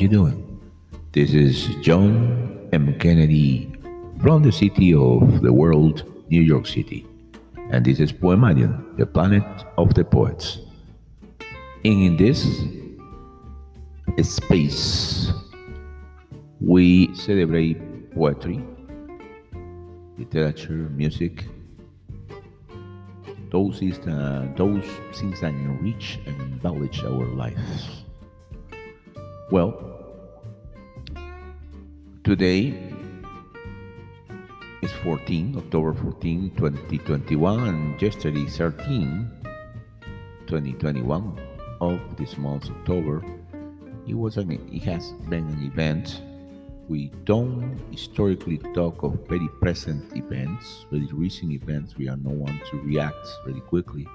you doing? This is John M. Kennedy from the city of the world, New York City. And this is Poemarium, the planet of the poets. In this space, we celebrate poetry, literature, music. Those, is the, those things that enrich and embellish our lives. Well, today is 14, October 14, 2021, and yesterday 13, 2021 of this month, October. It was an, it has been an event. We don't historically talk of very present events, very recent events. We are no one to react very quickly.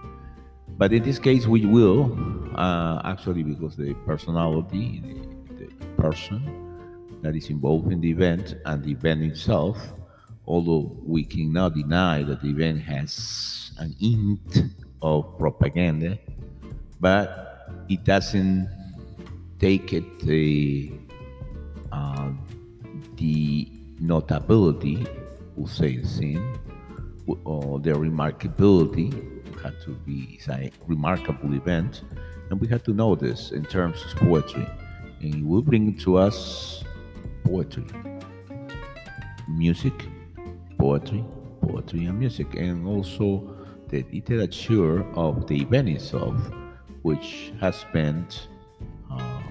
But in this case, we will, uh, actually, because the personality, the, the person that is involved in the event and the event itself although we cannot deny that the event has an hint of propaganda, but it doesn't take it the uh, the notability, we'll say the same, or the remarkability. Had to be a remarkable event, and we had to know this in terms of poetry, and it will bring to us poetry, music, poetry, poetry and music, and also the literature of the event itself, which has been uh,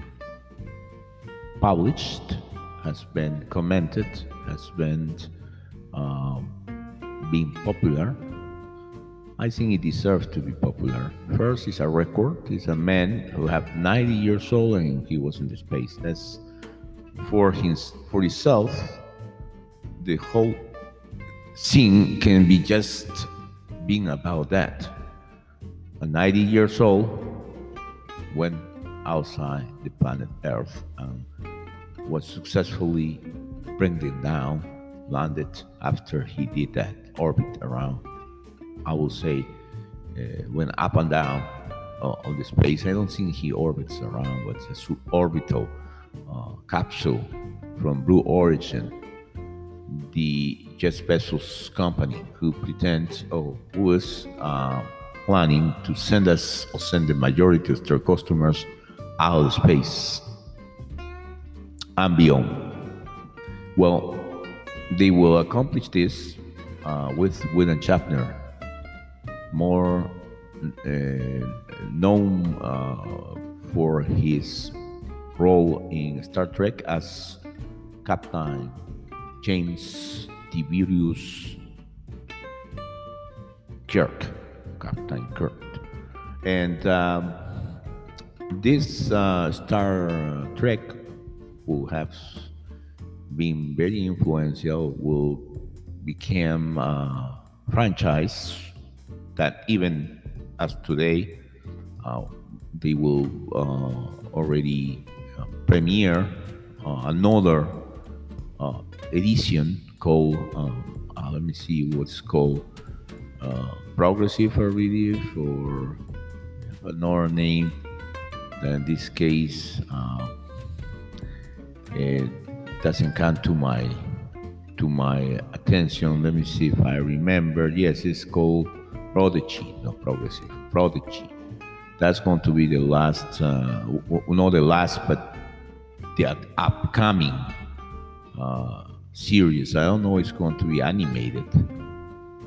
published, has been commented, has been uh, being popular. I think it deserves to be popular. First, it's a record. It's a man who have 90 years old and he was in the space. That's for his for himself. The whole Sing can be just being about that. A 90 years old went outside the planet Earth and was successfully bringing down, landed after he did that orbit around. I will say, uh, went up and down uh, on the space. I don't think he orbits around, but a suborbital uh, capsule from Blue Origin the Jeff Bezos company who pretends or who was uh, planning to send us or send the majority of their customers out of space and beyond. Well, they will accomplish this uh, with William Shatner, more uh, known uh, for his role in Star Trek as Captain James Tiberius Kirk, Captain Kirk. And um, this uh, Star Trek, who has been very influential, will become a franchise that even as today, uh, they will uh, already uh, premiere uh, another uh, edition called uh, let me see what's called progressive relief or another name. In this case it doesn't come to my to my attention. Let me see if i remember. Yes it's called prodigy no progressive prodigy that's going to be the last uh, not the last but the upcoming uh, series. I don't know it's going to be animated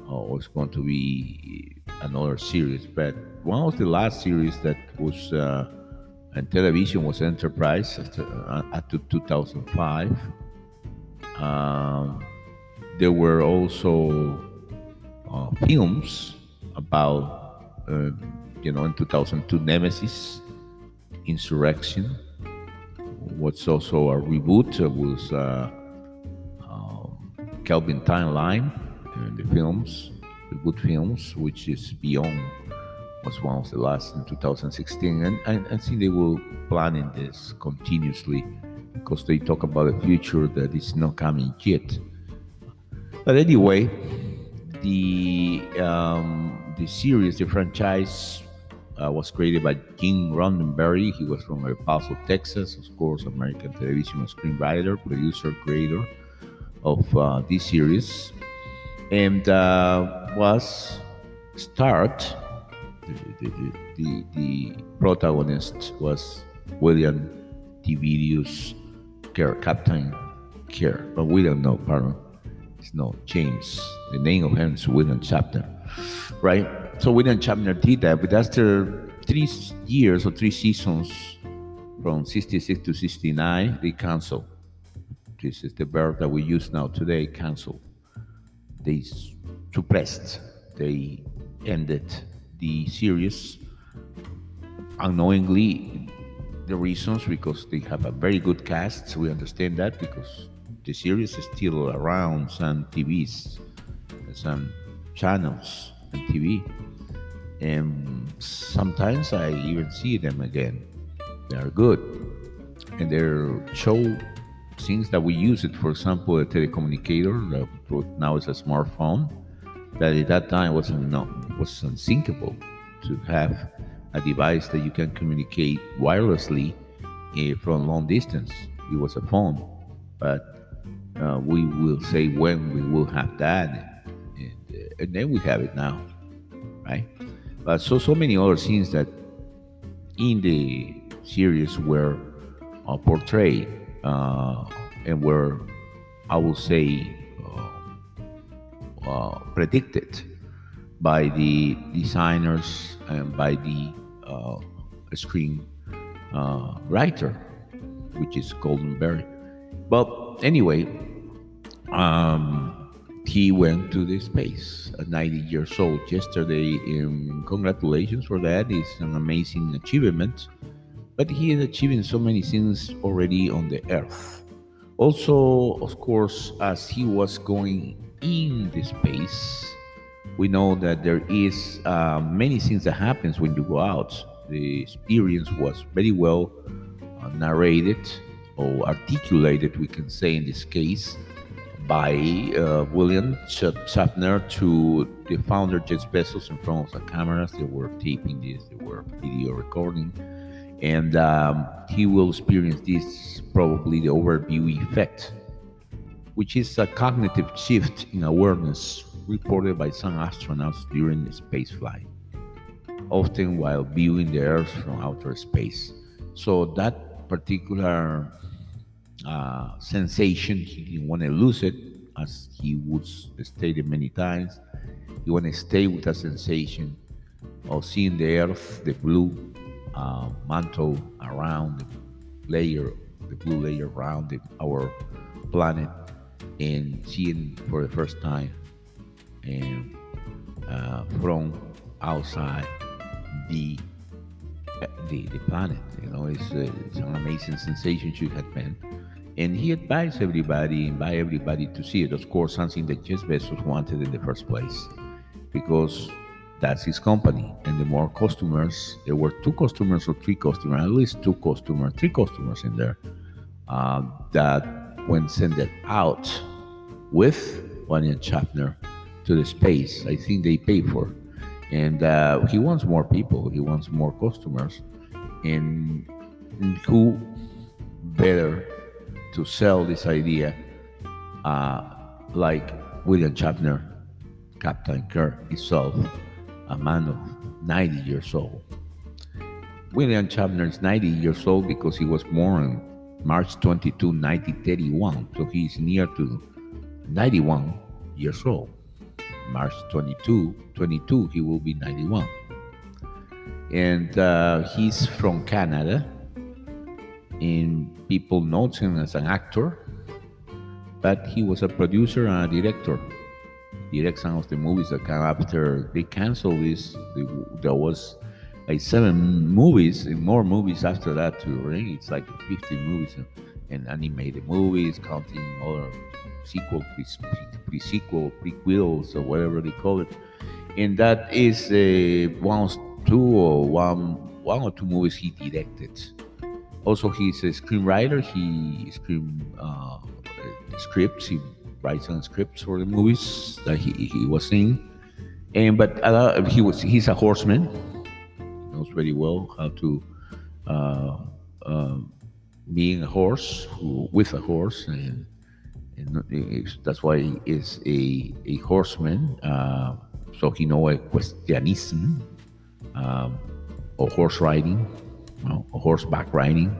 or it's going to be another series, but one of the last series that was uh, on television was Enterprise at 2005. Um, there were also uh, films about, uh, you know, in 2002, Nemesis, Insurrection. What's also a reboot was uh, Kelvin Timeline, uh, the films, the good films, which is Beyond, was one of the last in 2016. And I, I think they were planning this continuously because they talk about a future that is not coming yet. But anyway, the um, the series, the franchise, uh, was created by Gene Roddenberry. He was from El Paso, Texas, of course, American television screenwriter, producer, creator of uh, this series, and uh, was start. The, the, the, the, protagonist was William Tiberius Kerr, Captain Kerr, but we don't know, pardon. It's not James. The name of him is William Shatner, right? So William Shatner did that, but after three years or three seasons, from 66 to 69, they canceled. This is the verb that we use now today, cancel. They suppressed, they ended the series unknowingly the reasons because they have a very good cast we understand that because the series is still around some tvs some channels and tv and sometimes I even see them again. They are good, and they show things that we use it. For example, a telecommunicator now is a smartphone. That at that time was not was unthinkable to have a device that you can communicate wirelessly uh, from long distance. It was a phone, but uh, we will say when we will have that, and, then we have it now, right? But so so many other scenes that in the series were uh, portrayed uh, and were, I will say, uh, uh predicted by the designers and by the uh, screen uh, writer, which is Roddenberry. But anyway, um, he went to the space at 90 years old yesterday. Um, congratulations for that. It's an amazing achievement. But he is achieving so many things already on the earth. Also, of course, as he was going in the space, we know that there is uh, many things that happens when you go out. The experience was very well uh, narrated or articulated, we can say in this case by uh, William Shatner to the founder Jeff Bezos in front of the cameras. They were taping this, they were video recording, and um, he will experience this probably the overview effect, which is a cognitive shift in awareness reported by some astronauts during the space flight, often while viewing the Earth from outer space. So that particular uh, sensation. He didn't want to lose it, as he would stated many times. He want to stay with that sensation of seeing the earth, the blue uh, mantle around the layer, the blue layer around the, our planet, and seeing for the first time and uh, from outside the the, the planet. You know, it's, uh, it's an amazing sensation should have been. And he advised everybody, invite everybody to see it. Of course, something that Jeff Bezos wanted in the first place, because that's his company. And the more customers, there were two customers or three customers, at least two customers, three customers in there, uh, that when sent it out with William Shatner to the space, I think they pay for. And uh, he wants more people. He wants more customers, and who better to sell this idea, uh, like William Shatner, Captain Kirk himself, a man of 90 years old. William Shatner is 90 years old because he was born March 22, 1931. So he's near to 91 years old. March 22, 22, he will be 91. And uh, he's from Canada and people know him as an actor, but he was a producer and a director. Direct some of the movies that came after they canceled this. There was like seven movies and more movies after that too. Right? It's like 50 movies and, and animated movies, counting other sequel, pre-sequel, prequels, or whatever they call it. And that is uh, one, two or one, one or two movies he directed also he's a screenwriter. He screen uh, scripts. He writes on scripts for the movies that he, he was in. And but uh, he was he's a horseman. knows very well how to uh, uh, being a horse who, with a horse, and, and that's why he is a, a horseman. Uh, so he know equestrianism, um, or horse riding, know, horseback riding.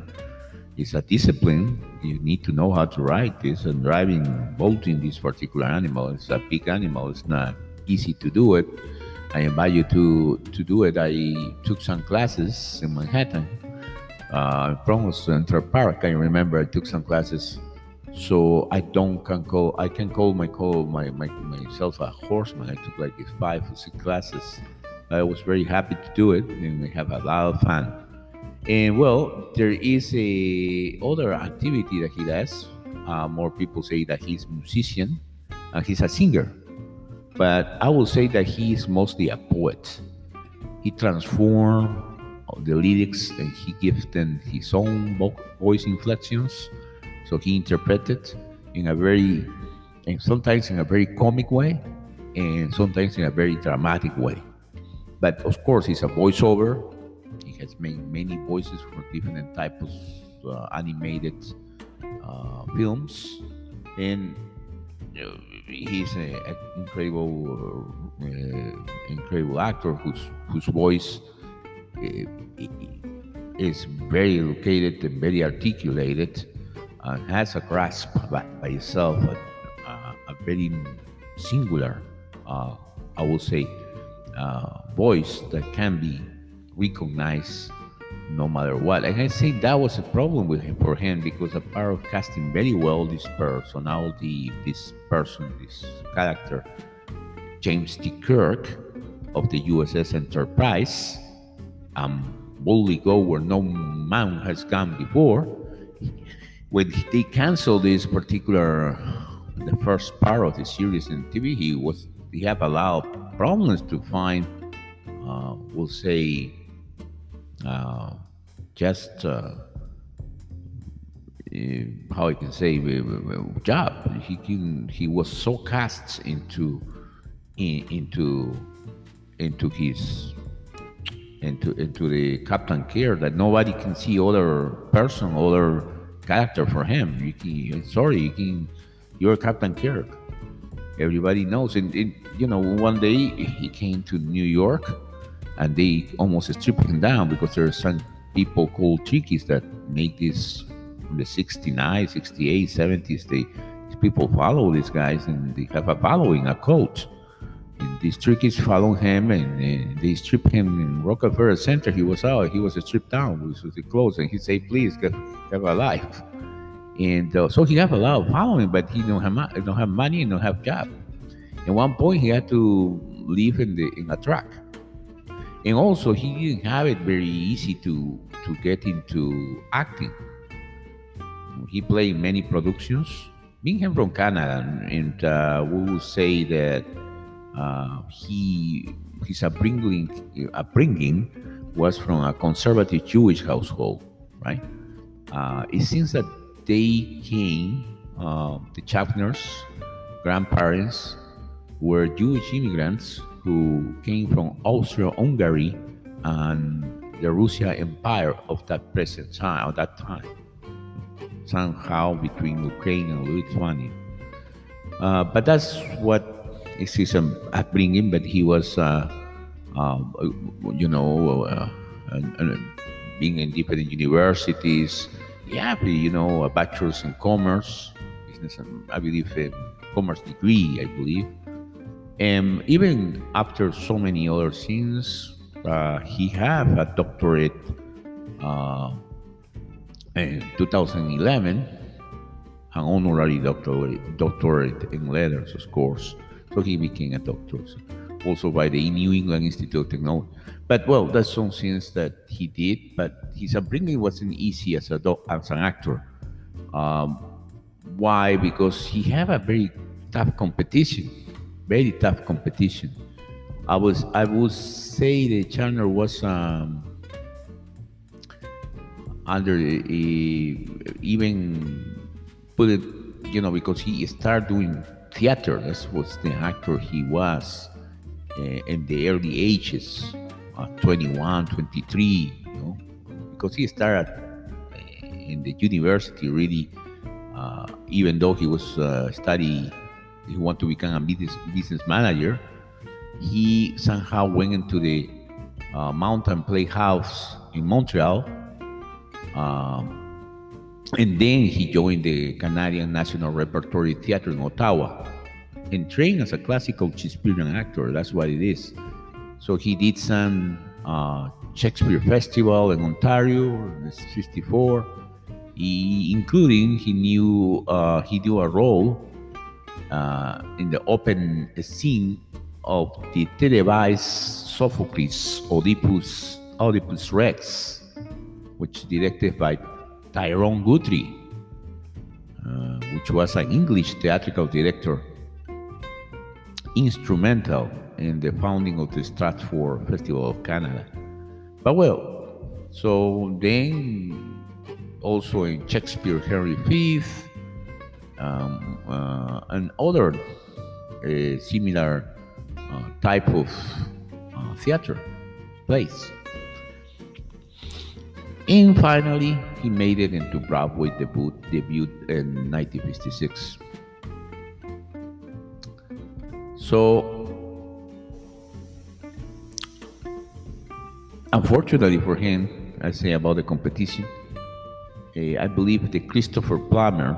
It's a discipline. You need to know how to ride this and driving, bolting this particular animal. It's a big animal. It's not easy to do it. I invite you to to do it. I took some classes in Manhattan uh, from Central Park. I remember I took some classes, so I don't can call I can call my call my, my myself a horseman. I took like five or six classes. I was very happy to do it, and we have a lot of fun. And well, there is a other activity that he does. Uh, more people say that he's a musician and he's a singer, but I will say that he is mostly a poet. He transformed the lyrics and he gives them his own voice inflections. So he interpreted in a very, and sometimes in a very comic way, and sometimes in a very dramatic way. But of course, he's a voiceover. Has made many voices for different types of uh, animated uh, films, and uh, he's an incredible, uh, incredible actor whose whose voice is very educated and very articulated and has a grasp by, by itself, a, a, very singular, uh, I would say, uh, voice that can be recognized no matter what. And I say that was a problem with him for him because a part of casting very well this personality, this person, this character, James T. Kirk of the USS Enterprise, um, boldly go where no man has gone before. When they canceled this particular, the first part of the series in TV, he was he have a lot of problems to find, uh, we'll say, just uh, eh, how I can say job. He can, he was so cast into in, into into his into into the Captain Kirk that nobody can see other person, other character for him. You can, sorry, you can, you're Captain Kirk. Everybody knows. And, and, you know, one day he came to New York, and they almost strip him down because there are some people called Trekkies that make this in the 69, 68, 70s. They people follow these guys and they have a following, a cult these Trekkies follow him and, and, they strip him in Rockefeller Center. He was out. He was stripped down with the clothes, and he said, "Please, get, have a life." And uh, so he have a lot of following, but he don't have don't have money and don't have job. At one point, he had to live in the in a truck, and also he didn't have it very easy to to get into acting. He played many productions. Being him from Canada, and uh, we will say that uh, he his upbringing upbringing was from a conservative Jewish household, right? Uh, it seems that they came, uh, the Shatners' grandparents were Jewish immigrants who came from Austria-Hungary and the Russia Empire of that present time, that time, somehow between Ukraine and Lithuania. Uh, but that's what it's his um, upbringing, but he was, uh, uh, you know, uh, being in different universities. Yeah, you know, a bachelor's in commerce, business, I believe, a commerce degree, I believe. And even after so many other things, uh, he have a doctorate uh, in 2011, an honorary doctorate, doctorate in letters, of course. So he became a doctor, also by the New England Institute of Technology. But well, that's some things that he did. But his upbringing wasn't easy as a as an actor. Um, why? Because he had a very tough competition, very tough competition. I was I would say the channel was um, under even put it you know because he started doing theater. That was the actor he was uh, in the early ages. uh, 21, 23, you know, because he started uh, in the university really, uh, even though he was uh, study, he wanted to become a business, business manager, he somehow went into the uh, Mountain Playhouse in Montreal. Um, and then he joined the Canadian National Repertory Theatre in Ottawa and trained as a classical Shakespearean actor. That's what it is. So he did some uh, Shakespeare Festival in Ontario in 54, he, including he knew uh, he did a role uh, in the open scene of the televised Sophocles Oedipus, Oedipus Rex, which directed by Tyrone Guthrie, uh, which was an English theatrical director, instrumental in the founding of the Stratford Festival of Canada. But well, so then also in Shakespeare Henry V um, uh, and other uh, similar uh, type of uh, theater plays. And finally, he made it into Broadway debut, debut in 1956. So, unfortunately for him, I say about the competition, uh, I believe the Christopher Plummer,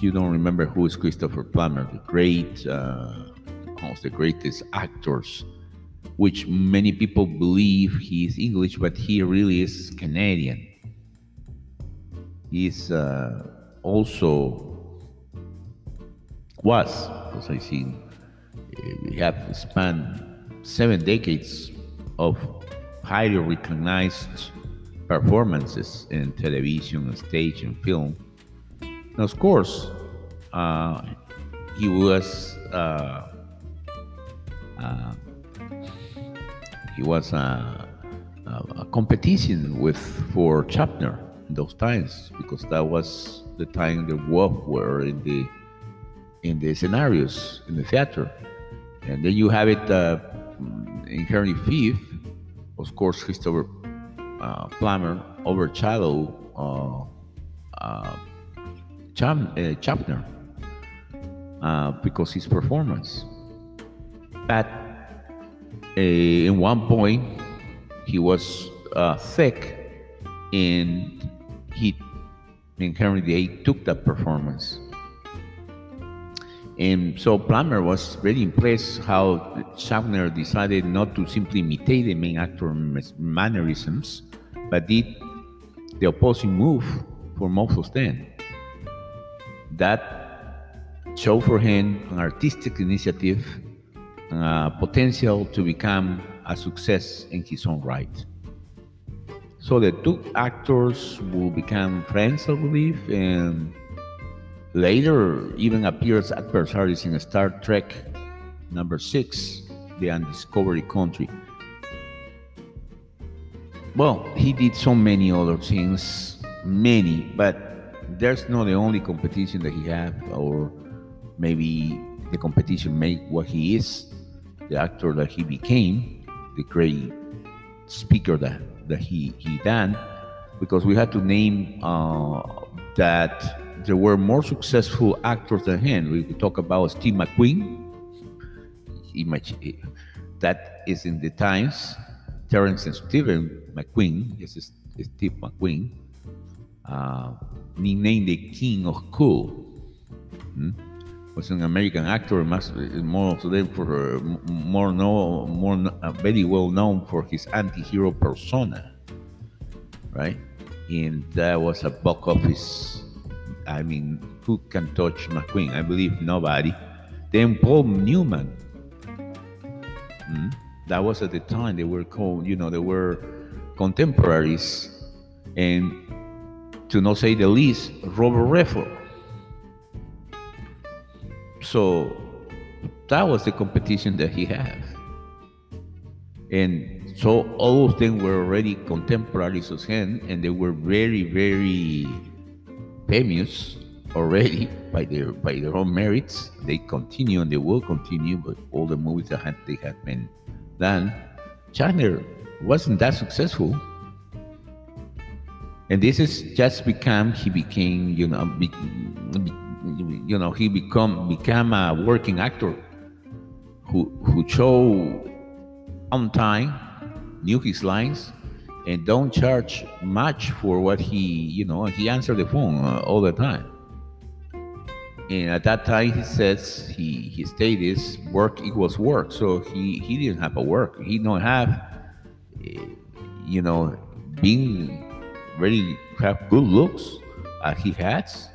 you don't remember who is Christopher Plummer, the great, uh, of the greatest actors which many people believe he is English, but he really is Canadian. He's uh, also was, because I see we have spanned seven decades of highly recognized performances in television, stage, and film. And of course, uh, he was uh, uh, he was a, a, a, competition with for Shatner in those times because that was the time the Wolf were in the in the scenarios in the theater, and then you have it uh, in Henry V, of course, Christopher uh, Plummer overshadowed uh, uh, Cham, uh, uh, because his performance, but uh, in one point he was uh, thick and he and Henry VIII took that performance. And so Plummer was very impressed how Shatner decided not to simply imitate the main actor mannerisms, but did the opposing move for most of them. That showed for him an artistic initiative uh, potential to become a success in his own right. So the two actors will become friends, I believe, and later even appears adversaries in Star Trek number six, The Undiscovered Country. Well, he did so many other things, many, but there's not the only competition that he had, or maybe the competition made what he is the actor that he became, the great speaker that, that he, he done, because we had to name uh, that there were more successful actors than him. We could talk about Steve McQueen. That is in the Times. Terence and Stephen McQueen, yes, is Steve McQueen, uh, nicknamed the King of Cool. Hmm? was an American actor, more of them for more know, more uh, very well known for his anti-hero persona, right? And that was a box office. I mean, who can touch McQueen? I believe nobody. Then Paul Newman. Hmm? That was at the time they were called, you know, they were contemporaries, and to not say the least, Robert Redford so that was the competition that he had. And so all of them were already contemporaries of him, and they were very, very famous already by their by their own merits. They continue and they will continue, but all the movies that had, they had been done, Chandler wasn't that successful. And this is just become he became you know be, you know he become become a working actor who who show on time, knew his lines, and don't charge much for what he you know he answered the phone uh, all the time. And at that time, he says he he stated work equals work, so he he didn't have a work. He don't have, eh, you know, being very have good looks. He has.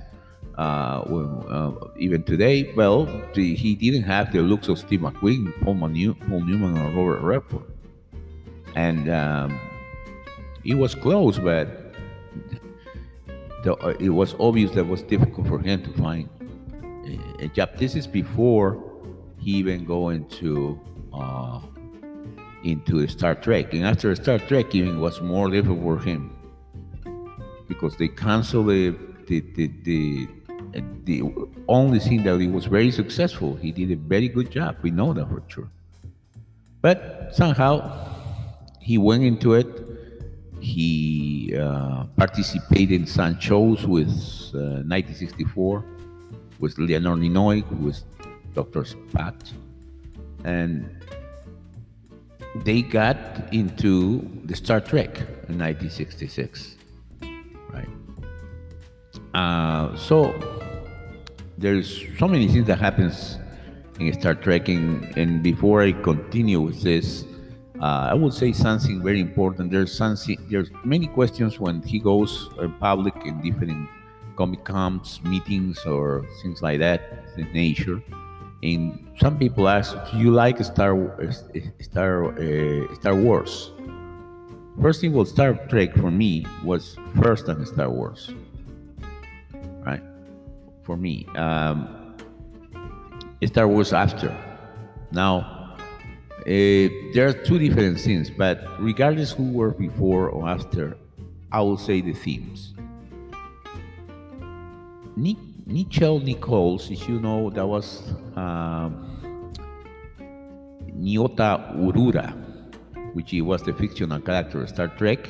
Uh, uh, even today, well, the, he didn't have the looks of Steve McQueen, Paul, Manu, Paul Newman, or Robert Redford, and um, it was close, but the, uh, it was obvious that it was difficult for him to find a job. This is before he even go into uh, into Star Trek, and after Star Trek, even was more difficult for him because they canceled the the the, the the only thing that he was very successful. He did a very good job. We know that for sure. But somehow he went into it. He uh, participated in some shows with uh, 1964 with Leonard Nimoy, with Dr. Spock. And they got into the Star Trek in 1966, right? Uh, so there's so many things that happens in Star Trek, and, and before I continue with this, uh, I would say something very important. There's something, there's many questions when he goes uh, public in different Comic Cons meetings or things like that in nature. And some people ask, "Do you like Star Star uh, Star Wars?" First thing, well, Star Trek for me was first than Star Wars, right? For me, um, Star Wars after. Now, uh, there are two different things, but regardless who were before or after, I will say the themes. Nichelle Nichols, as you know, that was uh, Nyota Uhura, which was the fictional character of Star Trek.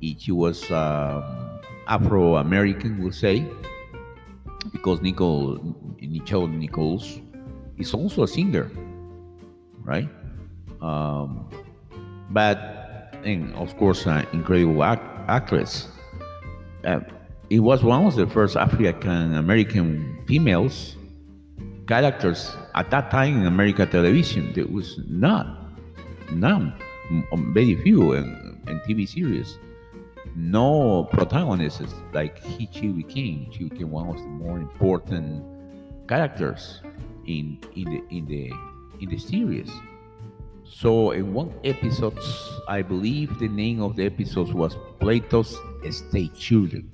She was uh, Afro American, we'll say, because Nicole, Nichelle Nichols is also a singer, right? Um, but, and of course, an incredible act- actress. Uh, it was one of the first African American females characters at that time in American television. There was not, none, very few in, in TV series. No protagonists like he, she became. She became one of the more important characters in in the in the in the series. So in one episode, I believe the name of the episode was Plato's Stepchildren.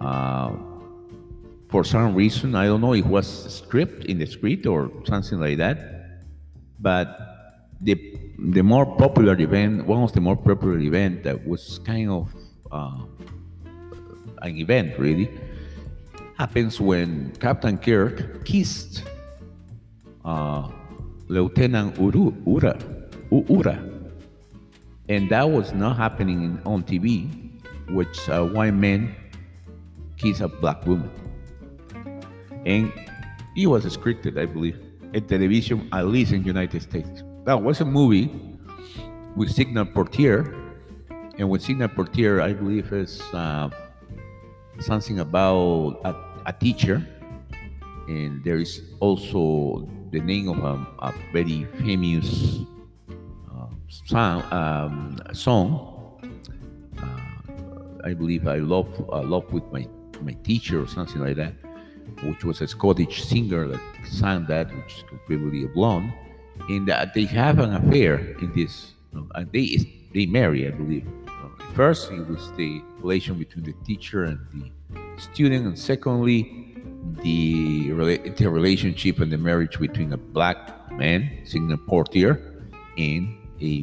Uh, for some reason, I don't know, it was script in the script or something like that. But the the more popular event, one of the more popular event that was kind of uh, an event really, happens when Captain Kirk kissed uh, Lieutenant Uru, Ura, and that was not happening on TV, which uh, white men kiss a black woman. And it was scripted, I believe, in television, at least in United States. That was a movie with Sidney Poitier, and with Sidney Poitier, I believe is uh, something about a, a, teacher, and there is also the name of a, a very famous uh, song, um, song. Uh, I believe I love I love with my my teacher or something like that, which was a Scottish singer that sang that, which is completely a blonde, and that they have an affair in this. You know, and they they marry, I believe. Uh, first, it was the relation between the teacher and the student, and secondly, the the relationship and the marriage between a black man, Sidney Poitier, and a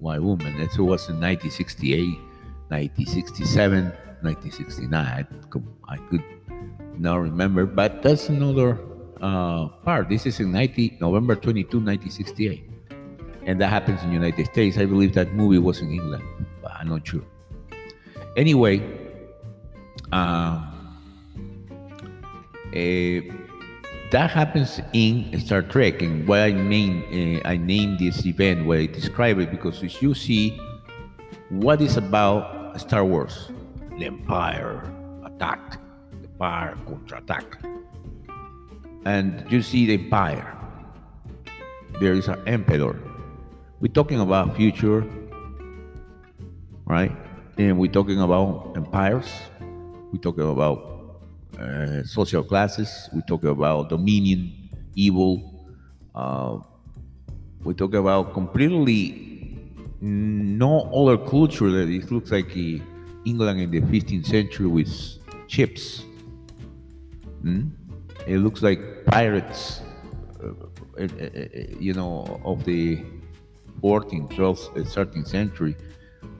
white woman. That was in 1968, 1967. 1969. I could not remember, but that's another uh, part. This is in 90, November 22, 1968. and that happens in the United States. I believe that movie was in England, but I'm not sure. Anyway, uh, uh, that happens in Star Trek, and why I mean uh, I named this event, why I describe it, because if you see what is about Star Wars, the Empire attack, the Empire attack, and you see the Empire. There is an Emperor. We're talking about future, right? And we're talking about empires. We're talking about uh, social classes. We talk about dominion, evil. Uh, we talk about completely no other culture that it looks like England in the 15th century with chips. Mm? It looks like pirates, uh, uh, you know, of the 14th, 12th, 13th century,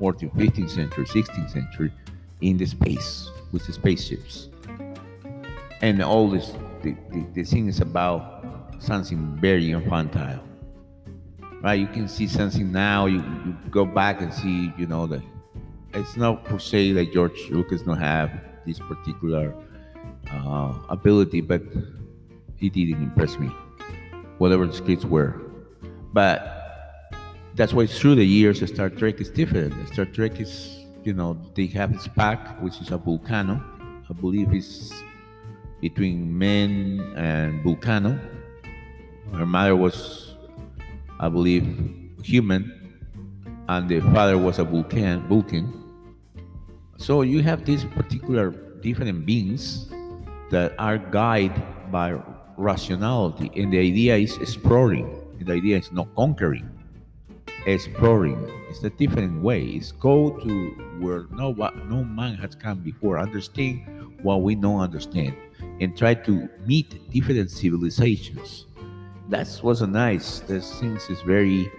14th, 15th century, 16th century in the space with the spaceships. And all this the, the, the thing is about something very infantile. Right? You can see something now you, you go back and see you know that it's not per se that george lucas don't have this particular uh, ability but he didn't impress me whatever the scripts were but that's why through the years star trek is different star trek is you know they have Spock, which is a volcano i believe it's between men and Vulcano. Her mother was, I believe, human, and the father was a Vulcan. Vulcan. So you have these particular different beings that are guided by rationality, and the idea is exploring. The idea is not conquering, exploring. It's a different way. It's go to where no no man has come before. Understand what we don't understand and try to meet different civilizations. That was nice. This things is very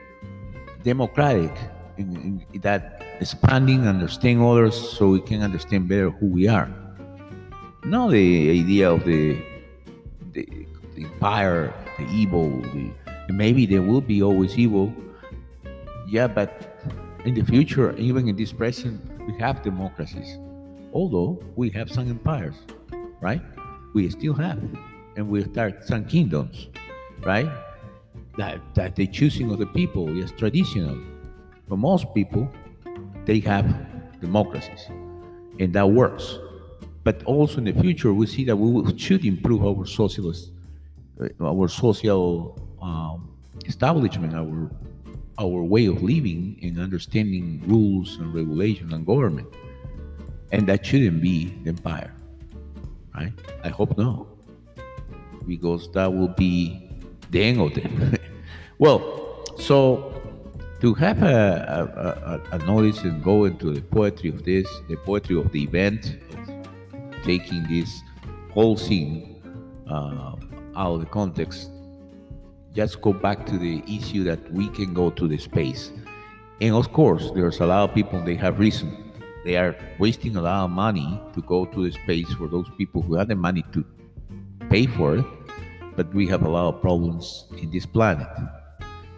democratic in, in that expanding, understand others, so we can understand better who we are. Not the idea of the the, the empire, the evil. The, maybe there will be always evil. Yeah, but in the future, even in this present, we have democracies. Although we have some empires, right? we still have. And we start some kingdoms, right? That, that the choosing of the people is traditional. For most people, they have democracies, and that works. But also in the future, we see that we should improve our socialist, uh, our social um, establishment, our our way of living and understanding rules and regulations and government, and that shouldn't be the empire right? I hope not, because that will be the end of it. well, so to have a, a, a, notice and go into the poetry of this, the poetry of the event, taking this whole scene uh, out of the context, just go back to the issue that we can go to the space. And of course, there's a lot of people, they have reason they are wasting a lot of money to go to the space for those people who have the money to pay for it. But we have a lot of problems in this planet.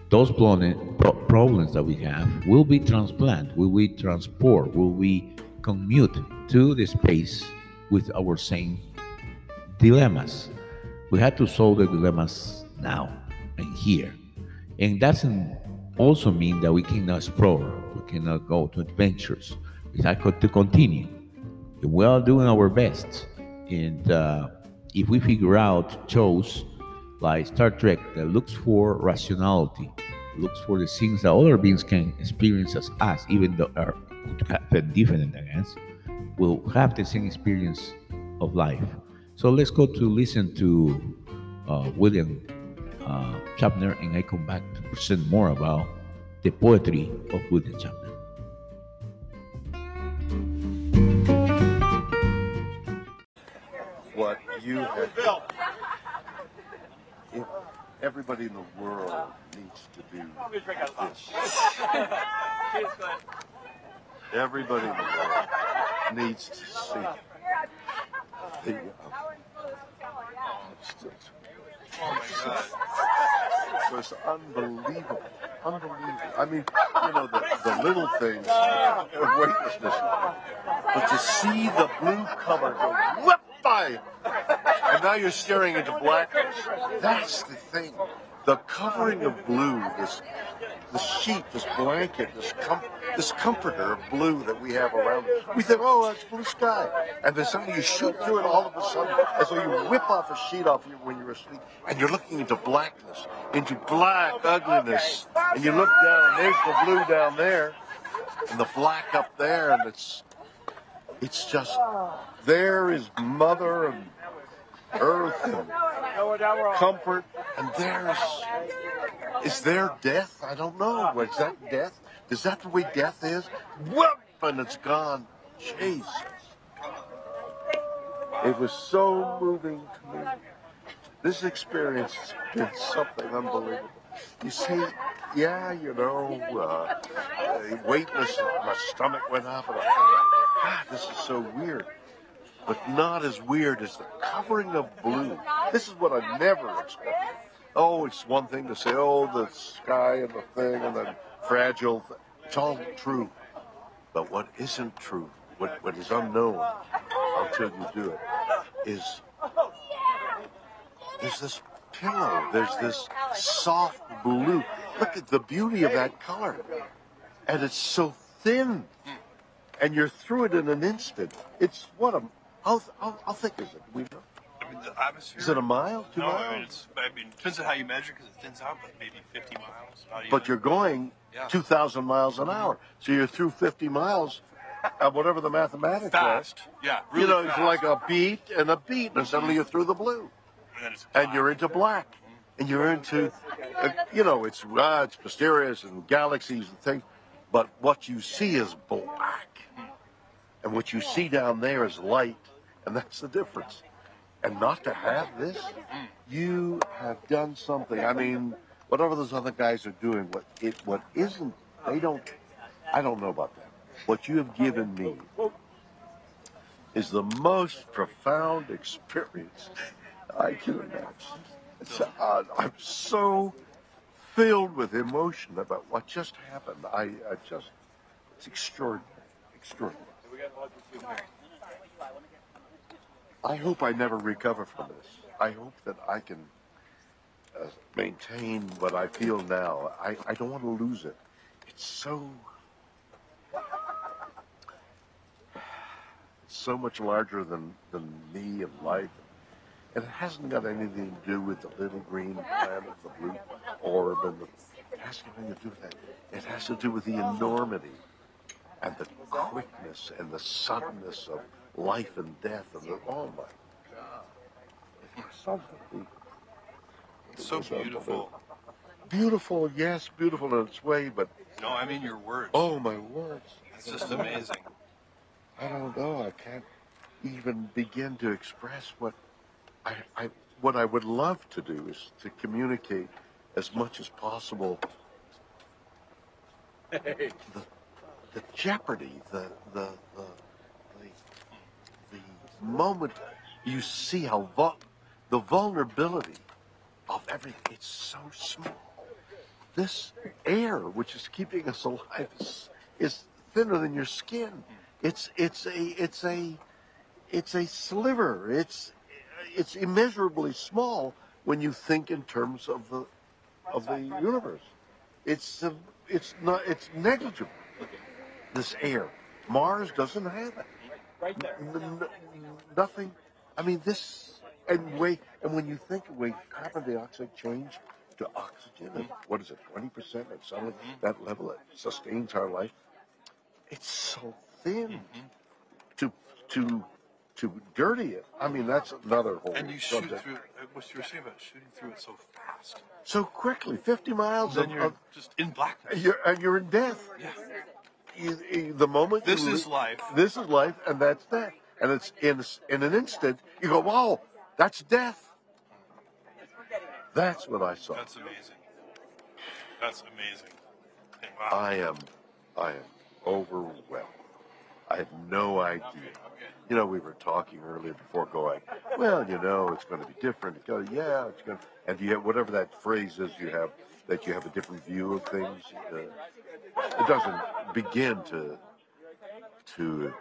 Those problems that we have will be transplanted, will we transport, will we commute to the space with our same dilemmas. We have to solve the dilemmas now and here. And that doesn't also mean that we cannot explore, we cannot go to adventures We have to continue. We are doing our best, and uh, if we figure out shows like Star Trek that looks for rationality, looks for the things that other beings can experience as us, even though are different against, will have the same experience of life. So let's go to listen to uh, William uh, Shatner, and I come back to present more about the poetry of William what you have built. If everybody in the world needs to do this, everybody the needs to see the. Uh, it was unbelievable unbelievable. I mean, you know, the, the little things of weightlessness. But to see the blue cover go whip by, and now you're staring into blackness, that's the thing. The covering of blue, this the sheet, this blanket, this com- this comforter of blue that we have around. We think, oh, that's blue sky, and then suddenly you shoot through it all of a sudden, as though you whip off a sheet off you when you're asleep, and you're looking into blackness, into black ugliness, and you look down, there's the blue down there, and the black up there, and it's it's just there is mother and earth and comfort, and there's is there death? I don't know. Is that death? Is that the way death is? Whoop, and it's gone. Jesus. It was so moving to me. This experience has been something unbelievable. You see, yeah, you know, uh, weightless, my stomach went up, and I thought, God, this is so weird. But not as weird as the covering of blue. This is what I never expected. Oh, it's one thing to say, oh, the sky and the thing and the fragile. Th- it's all true. But what isn't true, what, what is unknown until you do it, is there's this pillow, there's this soft blue. Look at the beauty of that color. And it's so thin. And you're through it in an instant. It's what a, how, how, how thick is it? We know. I mean, the atmosphere. Is it a mile? Two no, miles? I mean, it's, I mean, it depends on how you measure because it thins out, but maybe 50 miles. Not but you're going Yeah. 2,000 miles an hour. So you're through 50 miles, uh, whatever the mathematics fast. Yeah, are. really you know, fast. it's like a beat and a beat, and suddenly you're through the blue. and, And you're into black. And you're into, uh, you know, it's, uh, it's mysterious and galaxies and things. But what you see is black. And what you see down there is light. And that's the difference. And not to have this, you have done something. I mean, whatever those other guys are doing, what it what isn't, they don't. I don't know about that. What you have given me is the most profound experience I can imagine. Uh, I'm so filled with emotion about what just happened. I, I just, it's extraordinary, extraordinary. I hope I never recover from this. I hope that I can uh, maintain what I feel now. I, I don't want to lose it. It's so so much larger than, than me and life. And it hasn't got anything to do with the little green planet, the blue orb, and the, it has nothing to do with that. It has to do with the enormity and the quickness and the suddenness of life and death and the, oh my God. It something. It's so beautiful. Beautiful, yes, beautiful in its way, but No, I mean your words. oh my words. It's just amazing. I don't know. I can't even begin to express what I, I what I would love to do is to communicate as much as possible the, the jeopardy, the the the the, the moment you see how vul- the vulnerability of everything. It's so small. This air, which is keeping us alive, is, is thinner than your skin. It's it's a it's a it's a sliver. It's it's immeasurably small when you think in terms of the of the universe. It's uh, it's not it's negligible. This air, Mars doesn't have it. Right there. N- n- nothing. I mean, this and way and when you think of way carbon dioxide changed to oxygen, and what is it, twenty percent at some that level that sustains our life. It's so thin to to to dirty it. I mean, that's another whole And you shoot through. uh, What you were saying about shooting through it so fast. so quickly, fifty miles Then of, you're of just in blackness. you're, and you're in death. Yeah. You- you- the moment This is le- life. This is life, and that's death. And it's in in an instant. You go, wow, that's death. That's what I saw. That's amazing. That's amazing. Wow. I am, I am overwhelmed. I had no idea. You know, we were talking earlier before going, well, you know, it's going to be different. It's going yeah, it's going to, and you have whatever that phrase is you have, that you have a different view of things. Uh, it doesn't begin to, to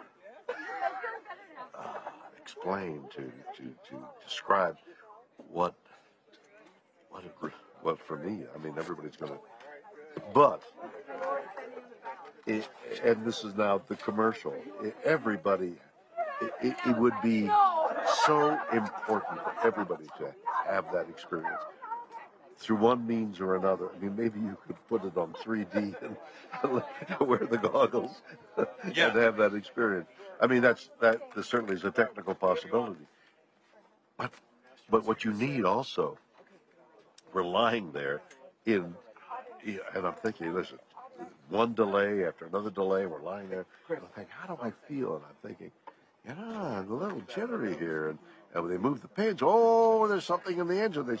uh, explain, to, to, to describe what, what, what for me, I mean, everybody's going to, but it, and this is now the commercial. It, everybody, it, it, would be so important for everybody to have that experience through one means or another. I mean, maybe you could put it on 3D and, wear the goggles yeah. and have that experience. I mean, that's that certainly is a technical possibility. But but what you need also, we're lying there in, and I'm thinking, listen, one delay after another delay. We're lying there. And I'm thinking, how do I feel? And I'm thinking, yeah, I'm a little jittery here. And, and when they move the pins, oh, there's something in the engine. They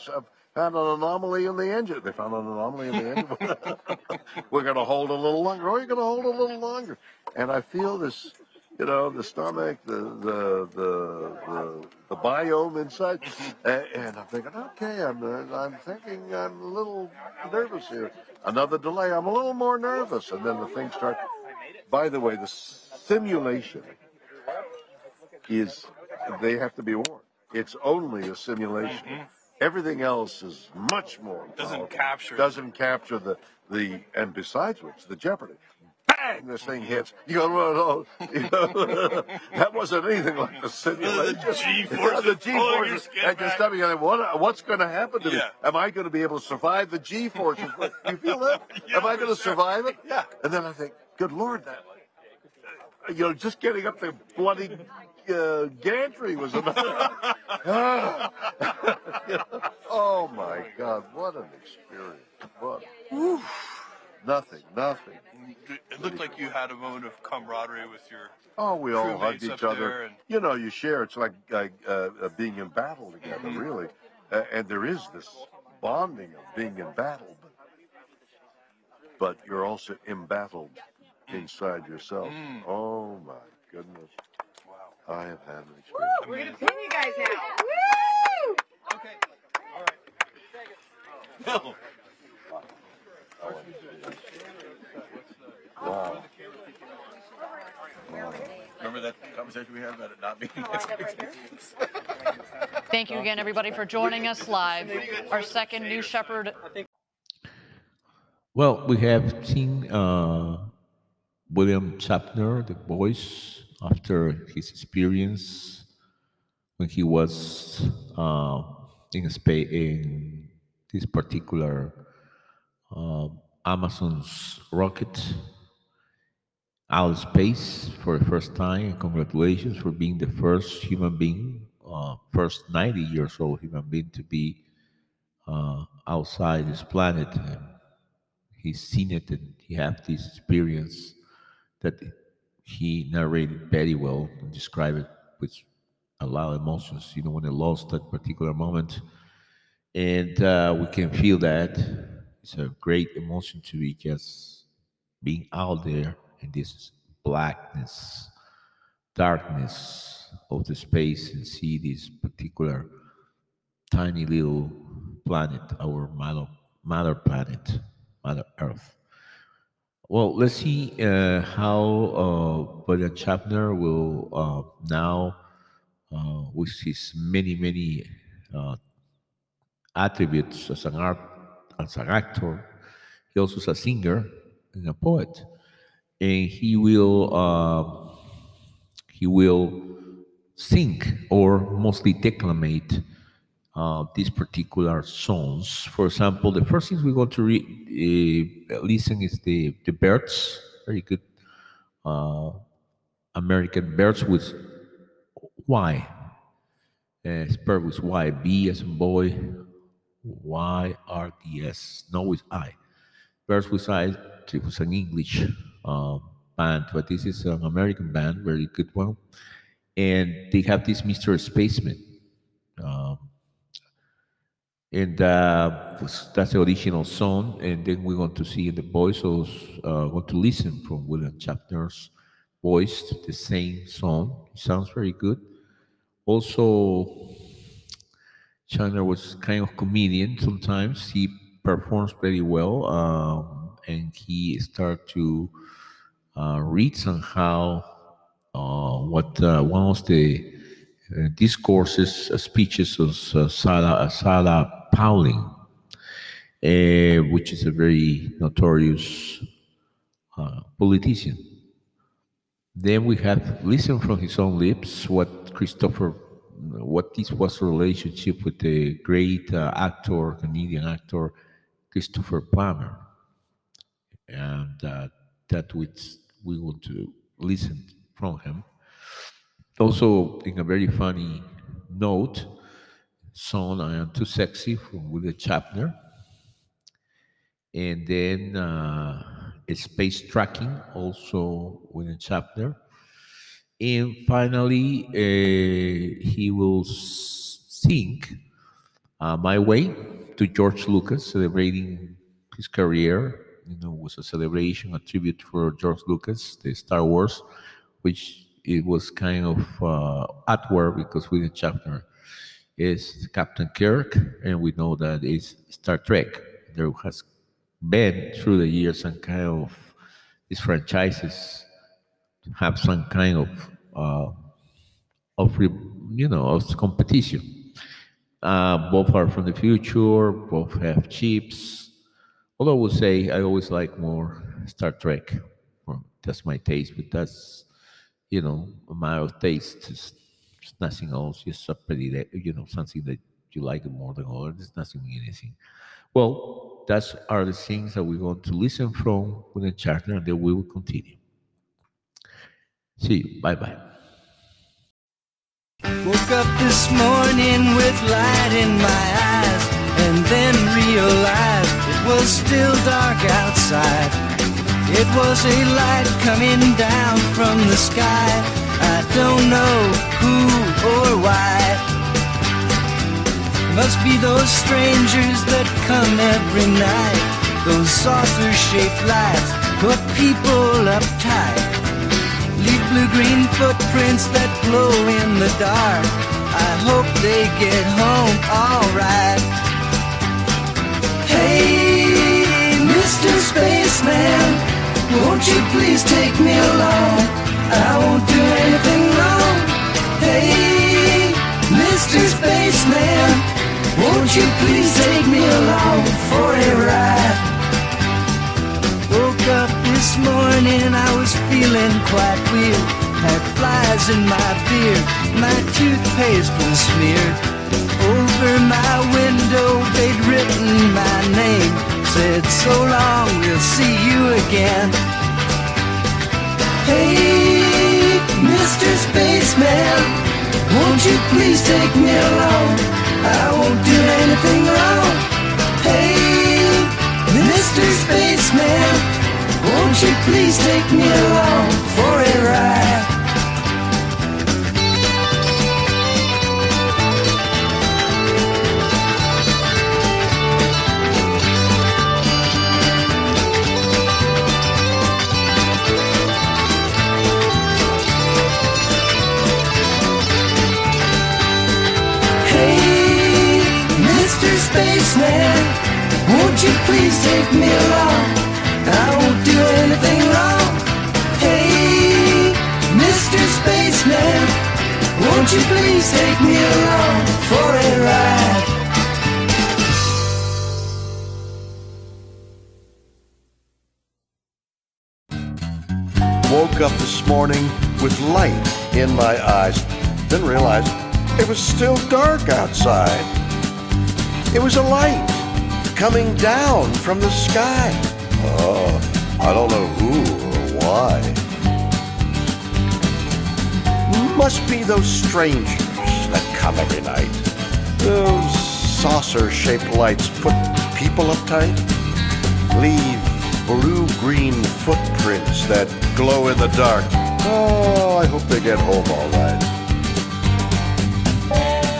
found an anomaly in the engine. They found an anomaly in the engine. We're going to hold a little longer. Oh, you're going to hold a little longer. And I feel this you know, the stomach, the the the the, the biome inside, and, and, I'm thinking, okay, I'm I'm thinking I'm a little nervous here. Another delay, I'm a little more nervous, and then the thing starts. By the way, the simulation is they have to be warned. It's only a simulation. Mm-hmm. Everything else is much more doesn't powerful. capture doesn't capture the the and besides which the jeopardy bang, this thing hits. You go, well, you know, that wasn't anything like the simulation. the G-force, the G-force, and just tell what, what's going to happen to yeah. me? Am I going to be able to survive the G-forces? you feel that? Yeah, Am I going to sure. survive it? Yeah. And then I think, good Lord, that, you know, just getting up the bloody uh, gantry was enough. oh my God, what an experience! What? Nothing, nothing. It looked like you had a moment of camaraderie with your. Oh, we all hugged each other. And... You know, you share. It's like uh, uh, being in battle together, mm-hmm. really. Uh, and there is this bonding of being in battle, but, but you're also embattled inside yourself. Mm. Oh my goodness! Wow, I have had an experience. Woo! We're gonna pin you guys now. Woo! Okay. All right. No. Wow. Remember that conversation we had about it not being expectations? Thank you again, everybody, for joining us live. Our second New Shepard. Well, we have seen uh, William Shatner, the voice, after his experience when he was uh, in space in this particular uh, Amazon's rocket out of space for the first time. Congratulations for being the first human being, uh, first 90 years old human being to be uh, outside this planet. He's seen it and he had this experience that he narrated very well and described it with a lot of emotions. You know, when he lost that particular moment. And uh, we can feel that. It's a great emotion to be just being out there in this blackness, darkness of the space and see this particular tiny little planet, our mother, mother planet, Mother Earth. Well, let's see uh, how uh, William Shatner will uh, now, uh, with his many, many uh, attributes as an art, as an actor, he also is a singer and a poet. And he will uh, he will sing or mostly declamate uh, these particular songs. For example, the first thing we're going to re- uh, listen is the the Byrds, very good uh, American birds with Y. Uh, spelled with Y. B as in boy. Y R D S. No, with I. Birds with I. It was an English uh, band, but this is an American band, very good one. And they have this Mr. Spaceman. Um, and uh, that's the original song. And then we're going to see the voice of, uh, going to listen from William Shatner's voice the same song. It sounds very good. Also, Chandler was kind of comedian sometimes. He performs very well, um, and he started to uh, read somehow uh, what uh, one of the uh, discourses, uh, speeches of uh, Sarah, Sarah Palin, uh, which is a very notorious uh, politician. Then we have listened from his own lips what Christopher, what this was a relationship with the great uh, actor, Canadian actor, Christopher Plummer, and uh, that which we want to listen from him. Also, in a very funny note, song "I Am Too Sexy" from William Shatner, and then uh, space tracking, also William Shatner. And finally, uh, he will sing uh, "My Way" to George Lucas, celebrating his career. You know, was a celebration, a tribute for George Lucas, the Star Wars, which it was kind of uh, at war because William Shatner is Captain Kirk, and we know that it's Star Trek. There has been through the years some kind of these franchises have some kind of uh, of you know of competition. Uh, both are from the future. Both have chips. Although I would say I always like more Star Trek. Well, that's my taste, but that's you know a matter of taste. Nothing else. Just pretty, that- you know, something that you like more than others. There's nothing anything. Well, that's are the things that we're going to listen from with the charter, and then we will continue. See you. Bye bye. Woke up this morning with light in my eyes and then realized it was still dark outside. It was a light coming down from the sky. I don't know who or why. Must be those strangers that come every night. Those saucer shaped lights put people uptight. Leave blue green footprints that glow in the dark. I hope they get home alright. Hey, Mr. Spaceman, won't you please take me along? I won't do anything wrong. Hey, Mr. Spaceman, won't you please take me along for a ride? Woke up this morning, I was feeling quite weird. Had flies in my beard, my toothpaste was smeared. Over my window, they'd written my name. Said, so long, we'll see you again. Hey, Mr. Spaceman, won't you please take me along? I won't do anything wrong. Hey, Mr. Spaceman, won't you please take me along for a ride? Spaceman, won't you please take me along? I won't do anything wrong. Hey, Mr. Spaceman, won't you please take me along for a ride? Woke up this morning with light in my eyes, then realized it was still dark outside. It was a light coming down from the sky. Oh, I don't know who or why. Must be those strangers that come every night. Those saucer shaped lights put people uptight. Leave blue green footprints that glow in the dark. Oh, I hope they get home all right.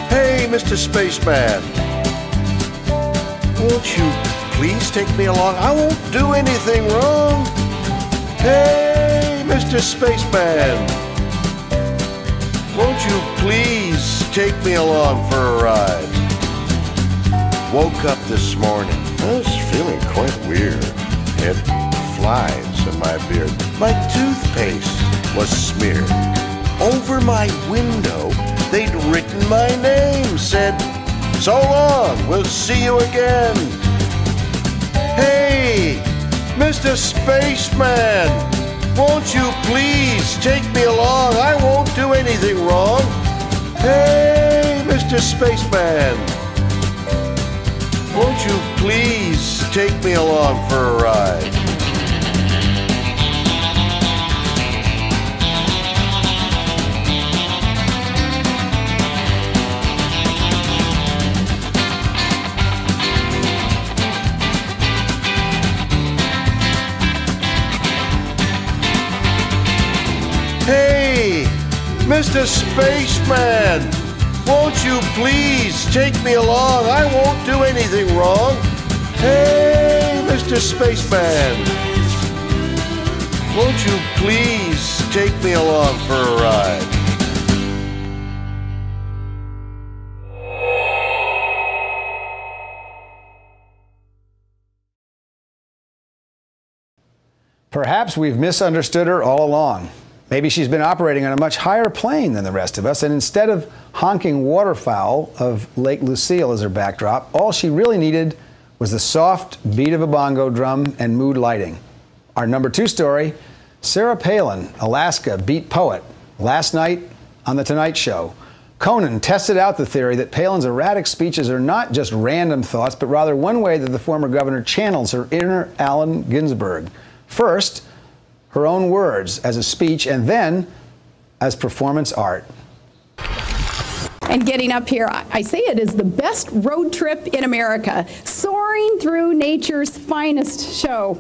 Hey, Mr. Spaceman. Won't you please take me along? I won't do anything wrong. Hey, Mr. Spaceman, won't you please take me along for a ride? Woke up this morning. I was feeling quite weird. Had flies in my beard. My toothpaste was smeared. Over my window, they'd written my name. Said, so long, we'll see you again. Hey, Mr. Spaceman, won't you please take me along? I won't do anything wrong. Hey, Mr. Spaceman, won't you please take me along for a ride? Mr. Spaceman, won't you please take me along? I won't do anything wrong. Hey, Mr. Spaceman, won't you please take me along for a ride? Perhaps we've misunderstood her all along. Maybe she's been operating on a much higher plane than the rest of us, and instead of honking waterfowl of Lake Lucille as her backdrop, all she really needed was the soft beat of a bongo drum and mood lighting. Our number two story Sarah Palin, Alaska beat poet, last night on The Tonight Show. Conan tested out the theory that Palin's erratic speeches are not just random thoughts, but rather one way that the former governor channels her inner Allen Ginsberg. First, her own words as a speech, and then as performance art. And getting up here, I I say it is the best road trip in America, soaring through nature's finest show.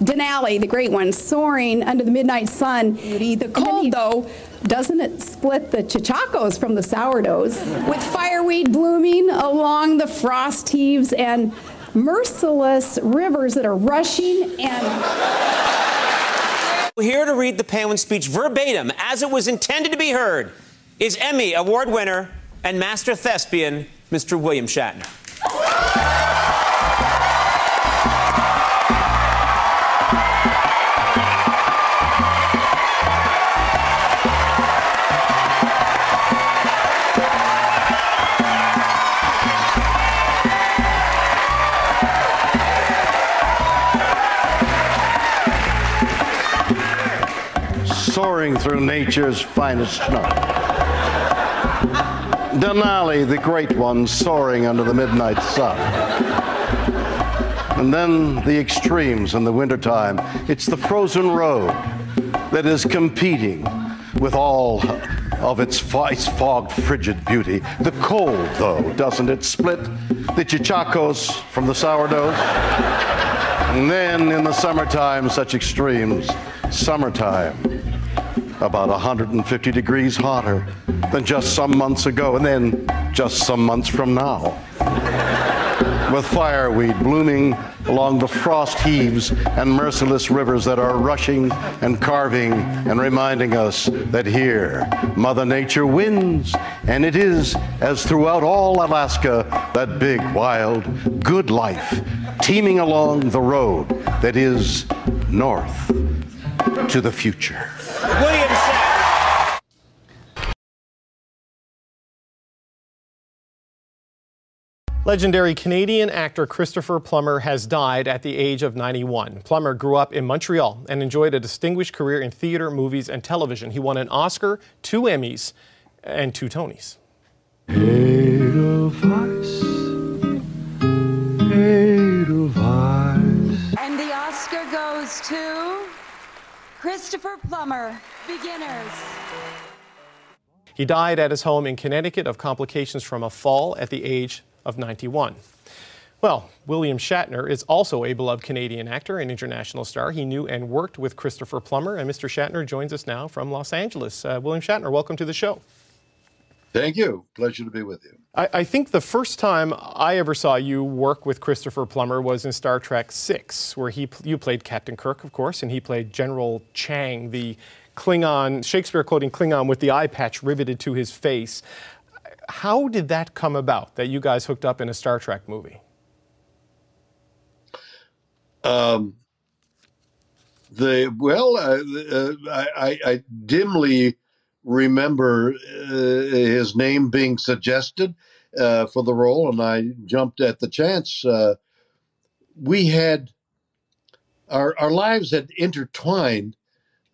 Denali, the great one, soaring under the midnight sun. The cold, though, doesn't it split the cheechakos from the sourdoughs? With fireweed blooming along the frost heaves and merciless rivers that are rushing and Here to read the Palin speech verbatim as it was intended to be heard is Emmy Award winner and master thespian, Mr. William Shatner. Through nature's finest snow. Denali, the great one, soaring under the midnight sun. And then the extremes in the wintertime. It's the frozen road that is competing with all of its, fo- its fogged, frigid beauty. The cold, though, doesn't it split the cheechakos from the sourdoughs? And then in the summertime, such extremes. Summertime, about 150 degrees hotter than just some months ago, and then just some months from now. With fireweed blooming along the frost heaves and merciless rivers that are rushing and carving and reminding us that here Mother Nature wins, and it is as throughout all Alaska that big, wild, good life teeming along the road that is north to the future. William Shatner. Legendary Canadian actor Christopher Plummer has died at the age of 91. Plummer grew up in Montreal and enjoyed a distinguished career in theater, movies, and television. He won an Oscar, two Emmys, and two Tonys. And the Oscar goes to Christopher Plummer, Beginners. He died at his home in Connecticut of complications from a fall at the age of 91. Well, William Shatner is also a beloved Canadian actor and international star. He knew and worked with Christopher Plummer, and Mr. Shatner joins us now from Los Angeles. Uh, William Shatner, welcome to the show. Thank you. Pleasure to be with you. I, I think the first time I ever saw you work with Christopher Plummer was in Star Trek VI, where he you played Captain Kirk, of course, and he played General Chang, the Klingon, Shakespeare quoting Klingon with the eye patch riveted to his face. How did that come about that you guys hooked up in a Star Trek movie? Um, the well, uh, uh, I, I, dimly remember uh, his name being suggested uh, for the role, and I jumped at the chance. Uh, we had our our lives had intertwined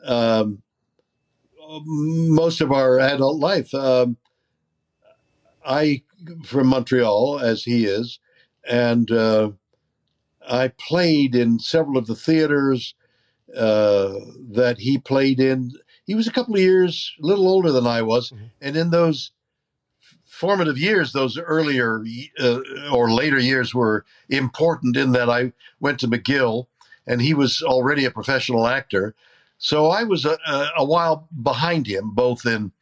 um, most of our adult life. Um, I from Montreal, as he is, and uh, I played in several of the theaters uh, that he played in. He was a couple of years, a little older than I was, mm-hmm. and in those formative years, those earlier uh, or later years were important in that I went to McGill, and he was already a professional actor. So I was a, a, a while behind him, both in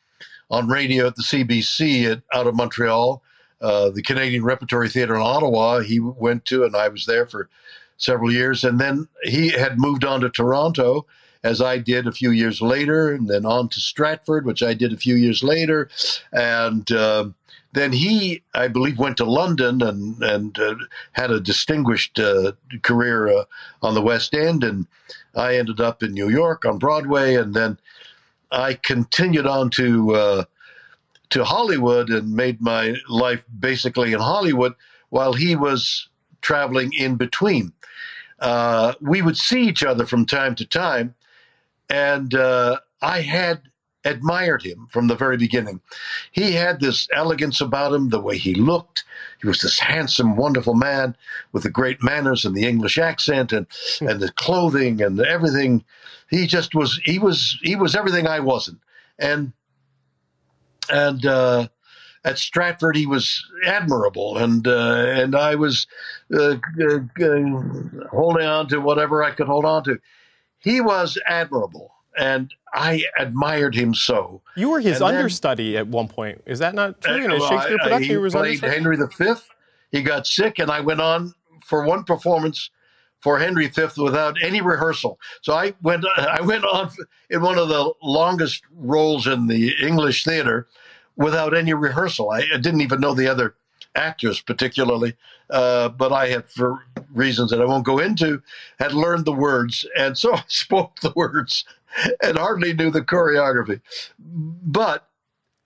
on radio at the CBC at, out of Montreal, uh, the Canadian Repertory Theatre in Ottawa. He went to, and I was there for several years. And then he had moved on to Toronto, as I did a few years later, and then on to Stratford, which I did a few years later. And uh, then he, I believe, went to London and and uh, had a distinguished uh, career uh, on the West End. And I ended up in New York on Broadway, and then I continued on to uh, to Hollywood and made my life basically in Hollywood while he was traveling in between. Uh, we would see each other from time to time, and uh, I had admired him from the very beginning. He had this elegance about him, the way he looked. He was this handsome, wonderful man with the great manners and the English accent and, hmm. and the clothing and everything. He just was. He was. He was everything I wasn't. And and uh, at Stratford, he was admirable, and uh, and I was uh, holding on to whatever I could hold on to. He was admirable, and I admired him so. You were his and understudy then, at one point. Is that not true? In a uh, Shakespeare I, production, he, he was played Henry V. He got sick, and I went on for one performance for Henry V without any rehearsal. So I went I went on in one of the longest roles in the English theater without any rehearsal. I, I didn't even know the other actors particularly, uh, but I had, for reasons that I won't go into, had learned the words, and so I spoke the words and hardly knew the choreography. But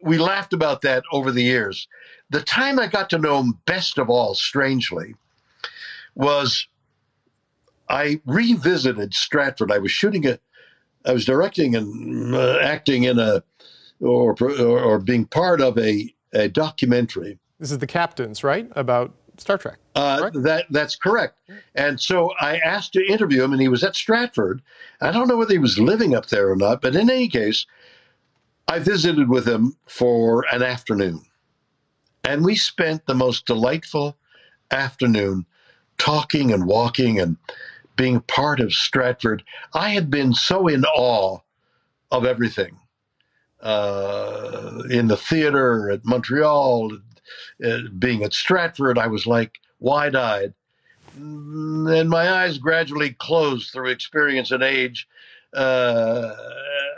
we laughed about that over the years. The time I got to know him best of all, strangely, was I revisited Stratford. I was shooting a, I was directing and uh, acting in a or, or, or being part of a, a documentary. This is the captains, right? About Star Trek. Uh, that that's correct. And so I asked to interview him, and he was at Stratford. I don't know whether he was living up there or not, but in any case, I visited with him for an afternoon, and we spent the most delightful afternoon talking and walking and being part of Stratford. I had been so in awe of everything uh, in the theater at Montreal, uh, being at Stratford, I was like wide eyed. And my eyes gradually closed through experience and age. Uh,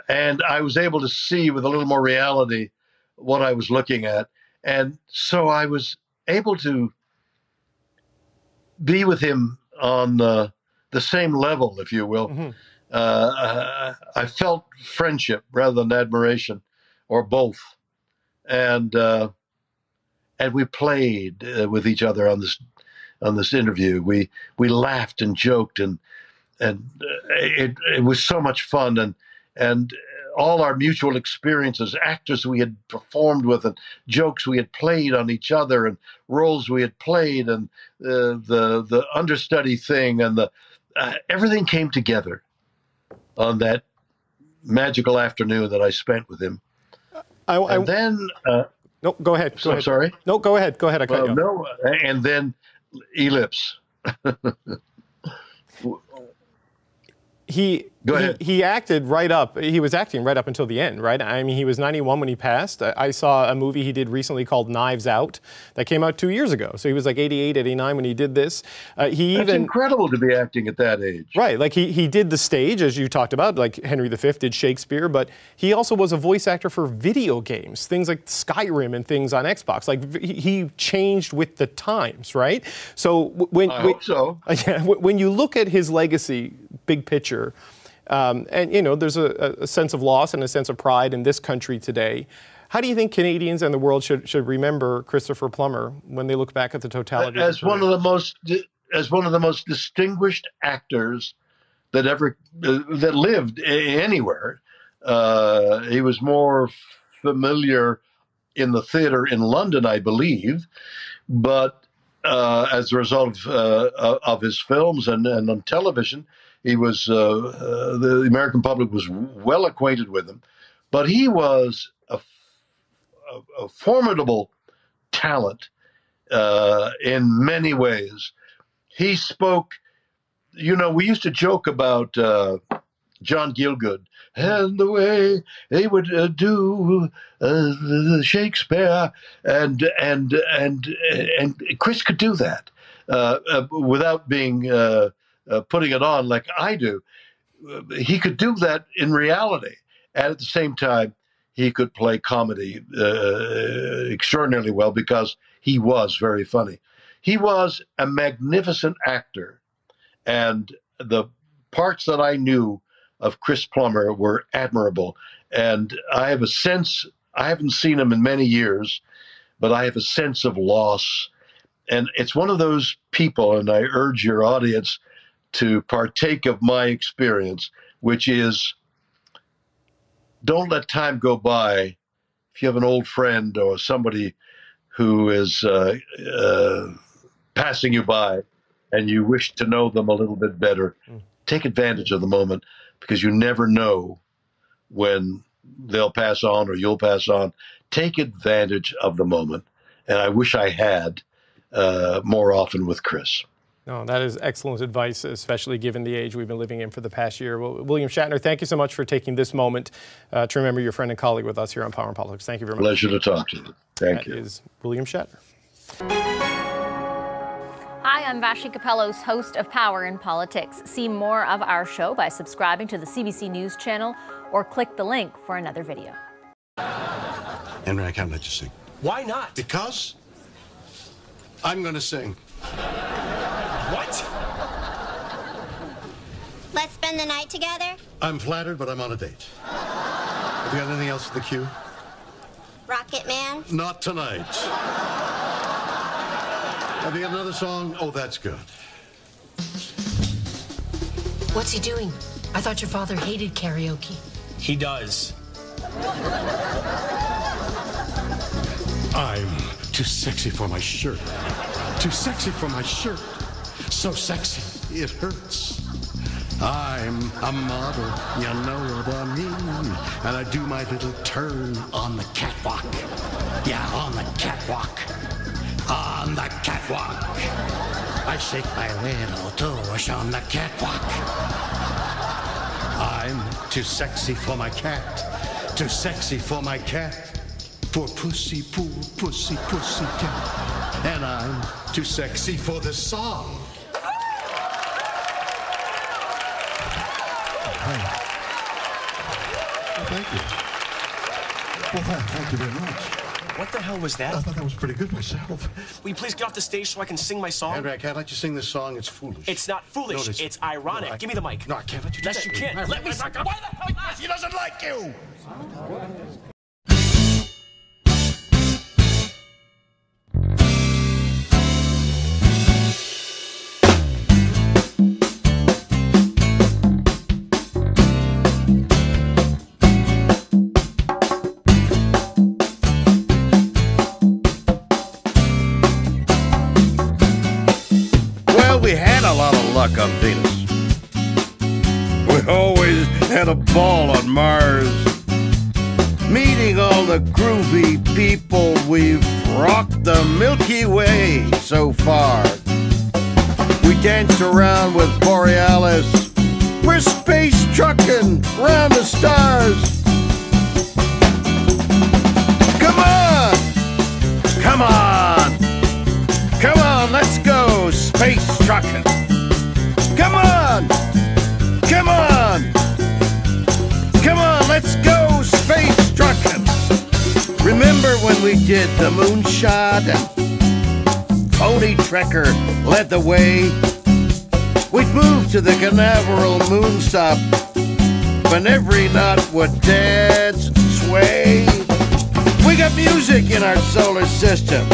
and I was able to see with a little more reality what I was looking at. And so I was able to be with him on the the same level, if you will. Mm-hmm uh, I felt friendship rather than admiration, or both, and uh, and we played uh, with each other on this on this interview. We we laughed and joked and and uh, it it was so much fun and and all our mutual experiences, actors we had performed with, and jokes we had played on each other, and roles we had played, and uh, the the understudy thing, and the uh, everything came together on that magical afternoon that I spent with him. I, I, and then, uh, no, go ahead. Go so ahead. sorry. No, go ahead. Go ahead. I cut well, No, and then Ellipse. he Go he, ahead. he acted right up. He was acting right up until the end, right? I mean, he was 91 when he passed. I, saw a movie he did recently called Knives Out that came out two years ago. So he was like 88, 89 when he did this. Uh, he That's even incredible to be acting at that age. Right, like he, he did the stage, as you talked about, like Henry V did Shakespeare, but he also was a voice actor for video games, things like Skyrim and things on Xbox. Like he, he changed with the times, right? So when, I when- hope so. yeah, when you look at his legacy, big picture, um, and you know, there's a, a sense of loss and a sense of pride in this country today. How do you think Canadians and the world should, should remember Christopher Plummer when they look back at the totality? as of one of the most as one of the most distinguished actors that ever uh, that lived anywhere. Uh, he was more familiar in the theater in London, I believe, but uh, as a result of, uh, of his films and, and on television, he was uh, uh, the American public was well acquainted with him. But he was a, a, a formidable talent uh, in many ways. He spoke, you know, we used to joke about John Gielgud and the way they would uh, do uh, Shakespeare, and and and and Chris could do that uh, without being uh, putting it on like I do. Uh, He could do that in reality, and at the same time, he could play comedy uh, extraordinarily well because he was very funny. He was a magnificent actor, and the parts that I knew of Chris Plummer were admirable. And I have a sense, I haven't seen him in many years, but I have a sense of loss. And it's one of those people, and I urge your audience to partake of my experience, which is don't let time go by. If you have an old friend or somebody who is uh, uh, passing you by and you wish to know them a little bit better, take advantage of the moment because you never know when they'll pass on or you'll pass on. Take advantage of the moment. And I wish I had uh, more often with Chris. No, that is excellent advice, especially given the age we've been living in for the past year. Well, William Shatner, thank you so much for taking this moment uh, to remember your friend and colleague with us here on Power and Politics. Thank you very much. Pleasure to talk to you. Thank That you. is William Shatner. Hi, I'm Vassy Kapelos, host of Power in Politics. See more of our show by subscribing to the CBC News channel or click the link for another video. Henry, I can't let you sing. Why not? Because I'm going to sing. What? Let's spend the night together? I'm flattered, but I'm on a date. Have you got anything else at the queue? Rocket Man? Not tonight. Have you got another song? Oh, that's good. What's he doing? I thought your father hated karaoke. He does. I'm too sexy for my shirt. Too sexy for my shirt. So sexy, it hurts. I'm a model, you know what I mean. And I do my little turn on the catwalk. Yeah, on the catwalk. On the catwalk. I shake my little toes on the catwalk. I'm too sexy for my cat. Too sexy for my cat. For pussy, poor pussy, pussy cat. And I'm too sexy for the song. Thank you. Well, thank, thank you very much. What the hell was that? I thought that was pretty good myself. Will you please get off the stage so I can sing my song? Andrew, I can't let you sing this song. It's foolish. It's not foolish. No, it is. it's ironic. No, I- Give me the mic. No, I can't let you do Yes, that. you can. Andrew, Let me. back up. Why the hell? not? He doesn't like you. People, we've rocked the Milky Way so far. We danced around with Borealis. We're space trucking round the stars. Come on! Come on! Come on, let's go space trucking. Come on! Come on! Come on, let's go space. Remember when we did the moonshot Pony Trekker led the way? We'd move to the Canaveral moonstop when every knot would dance and sway. We got music in our solar system.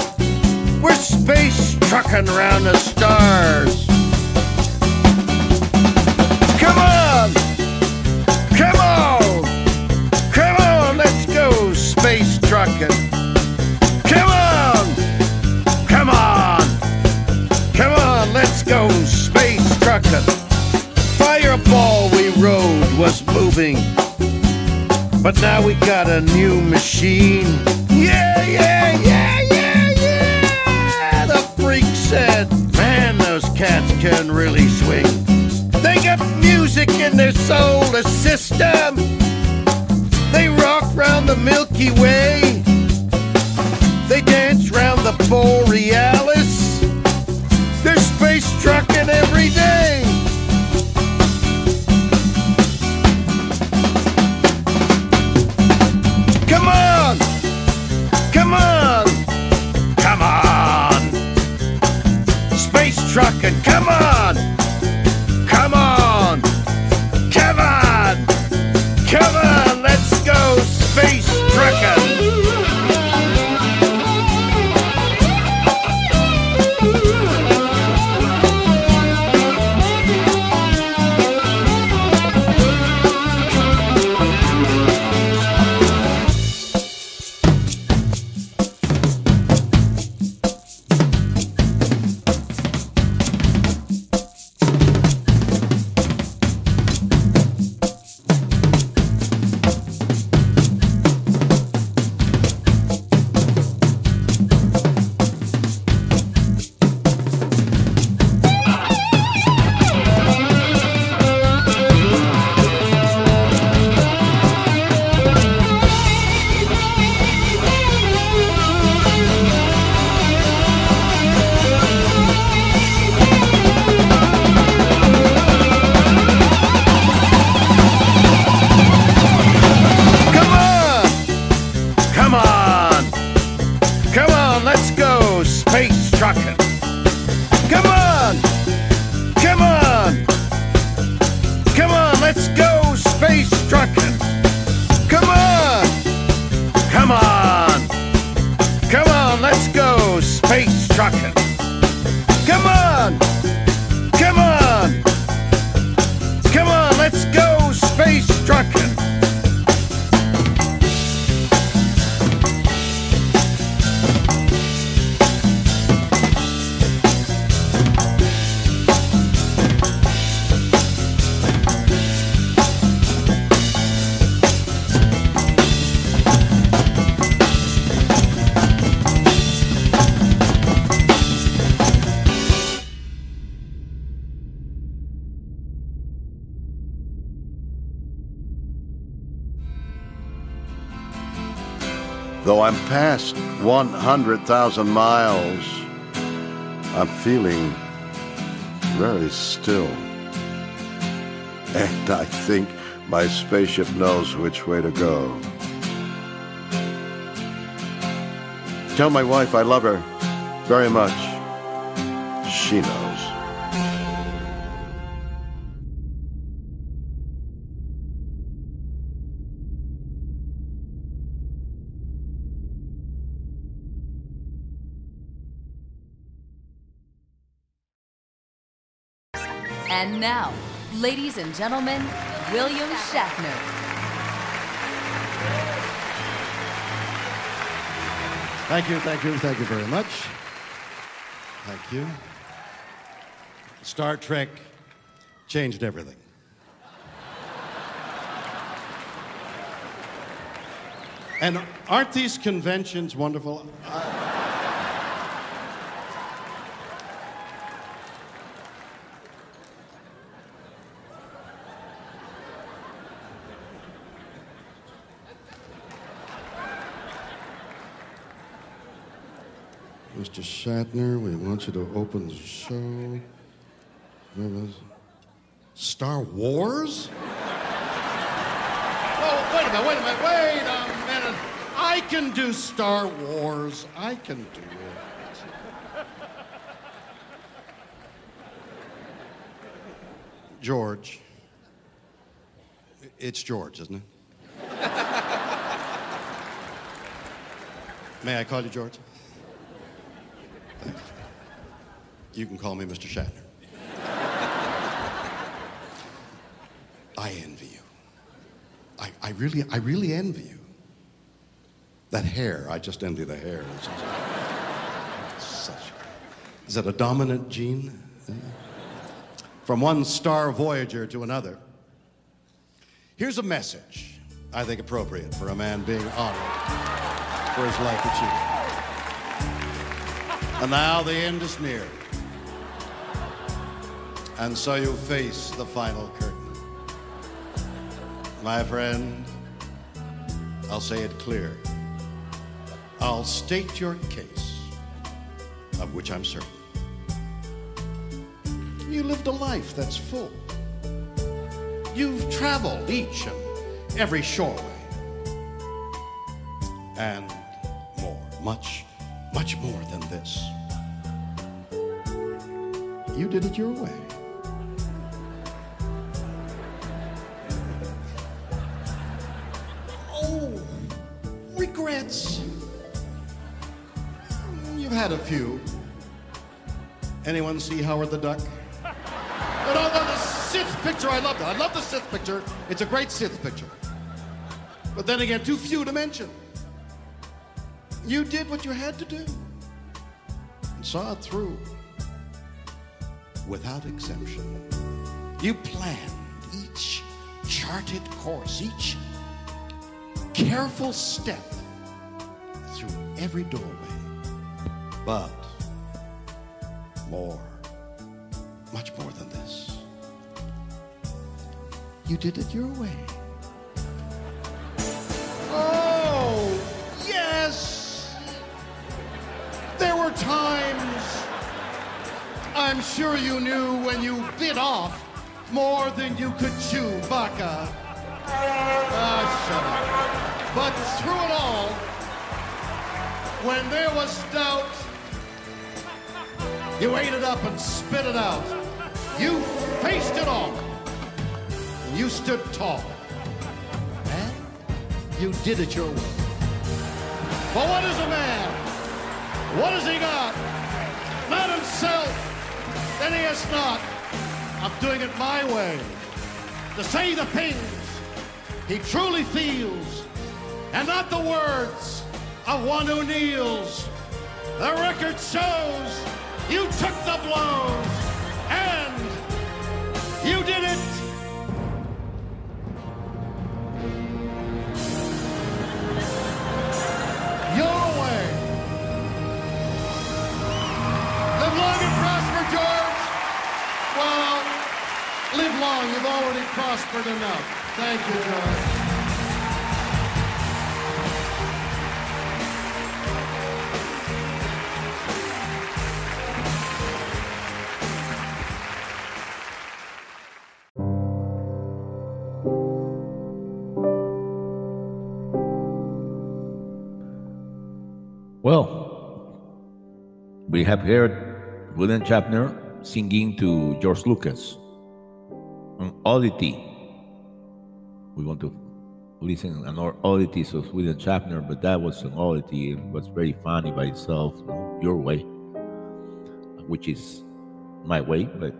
We're space trucking around the stars. Go space trucking. Fireball we rode was moving, but now we got a new machine. Yeah, yeah, yeah, yeah, yeah! The freak said, man, those cats can really swing. They got music in their solar system. They rock round the Milky Way. 100,000 miles, I'm feeling very still. And I think my spaceship knows which way to go. Tell my wife I love her very much. She knows. Ladies and gentlemen, William Shatner. Thank you, thank you, thank you very much. Thank you. Star Trek changed everything. And aren't these conventions wonderful? Mr. Shatner, we want you to open the show. Star Wars? Oh, wait a minute, wait a minute, wait a minute. I can do Star Wars. I can do it. George. It's George, isn't it? May I call you George? You can call me Mr. Shatner. I envy you. I, I really, I really envy you. That hair, I just envy the hair. It's just- such, is that a dominant gene? From one star voyager to another. Here's a message I think appropriate for a man being honored for his life achievement. And now the end is near. And so you face the final curtain. My friend, I'll say it clear. I'll state your case, of which I'm certain. You lived a life that's full. You've traveled each and every shoreway. And more, much, much more than this. You did it your way. Had a few. Anyone see Howard the Duck? No, no, no, the Sith picture, I loved it. I love the Sith picture. It's a great Sith picture. But then again, too few to mention. You did what you had to do and saw it through without exemption. You planned each charted course, each careful step through every doorway. But more, much more than this. You did it your way. Oh, yes! There were times I'm sure you knew when you bit off more than you could chew, Baka. Ah, shut up. But through it all, when there was doubt, you ate it up and spit it out. You faced it all. And you stood tall. And you did it your way. But what is a man? What has he got? Not himself. Then he has not. I'm doing it my way. To say the things he truly feels, and not the words of one who kneels. The record shows you took the blows, and you did it. Your way. Live long and George. Well, live long. You've already prospered enough. Thank you, George. We have heard William Shatner singing to George Lucas on Oddity. We want to listen an oddities of William Shatner, but that was an oddity. It was very funny by itself, your way, which is my way, but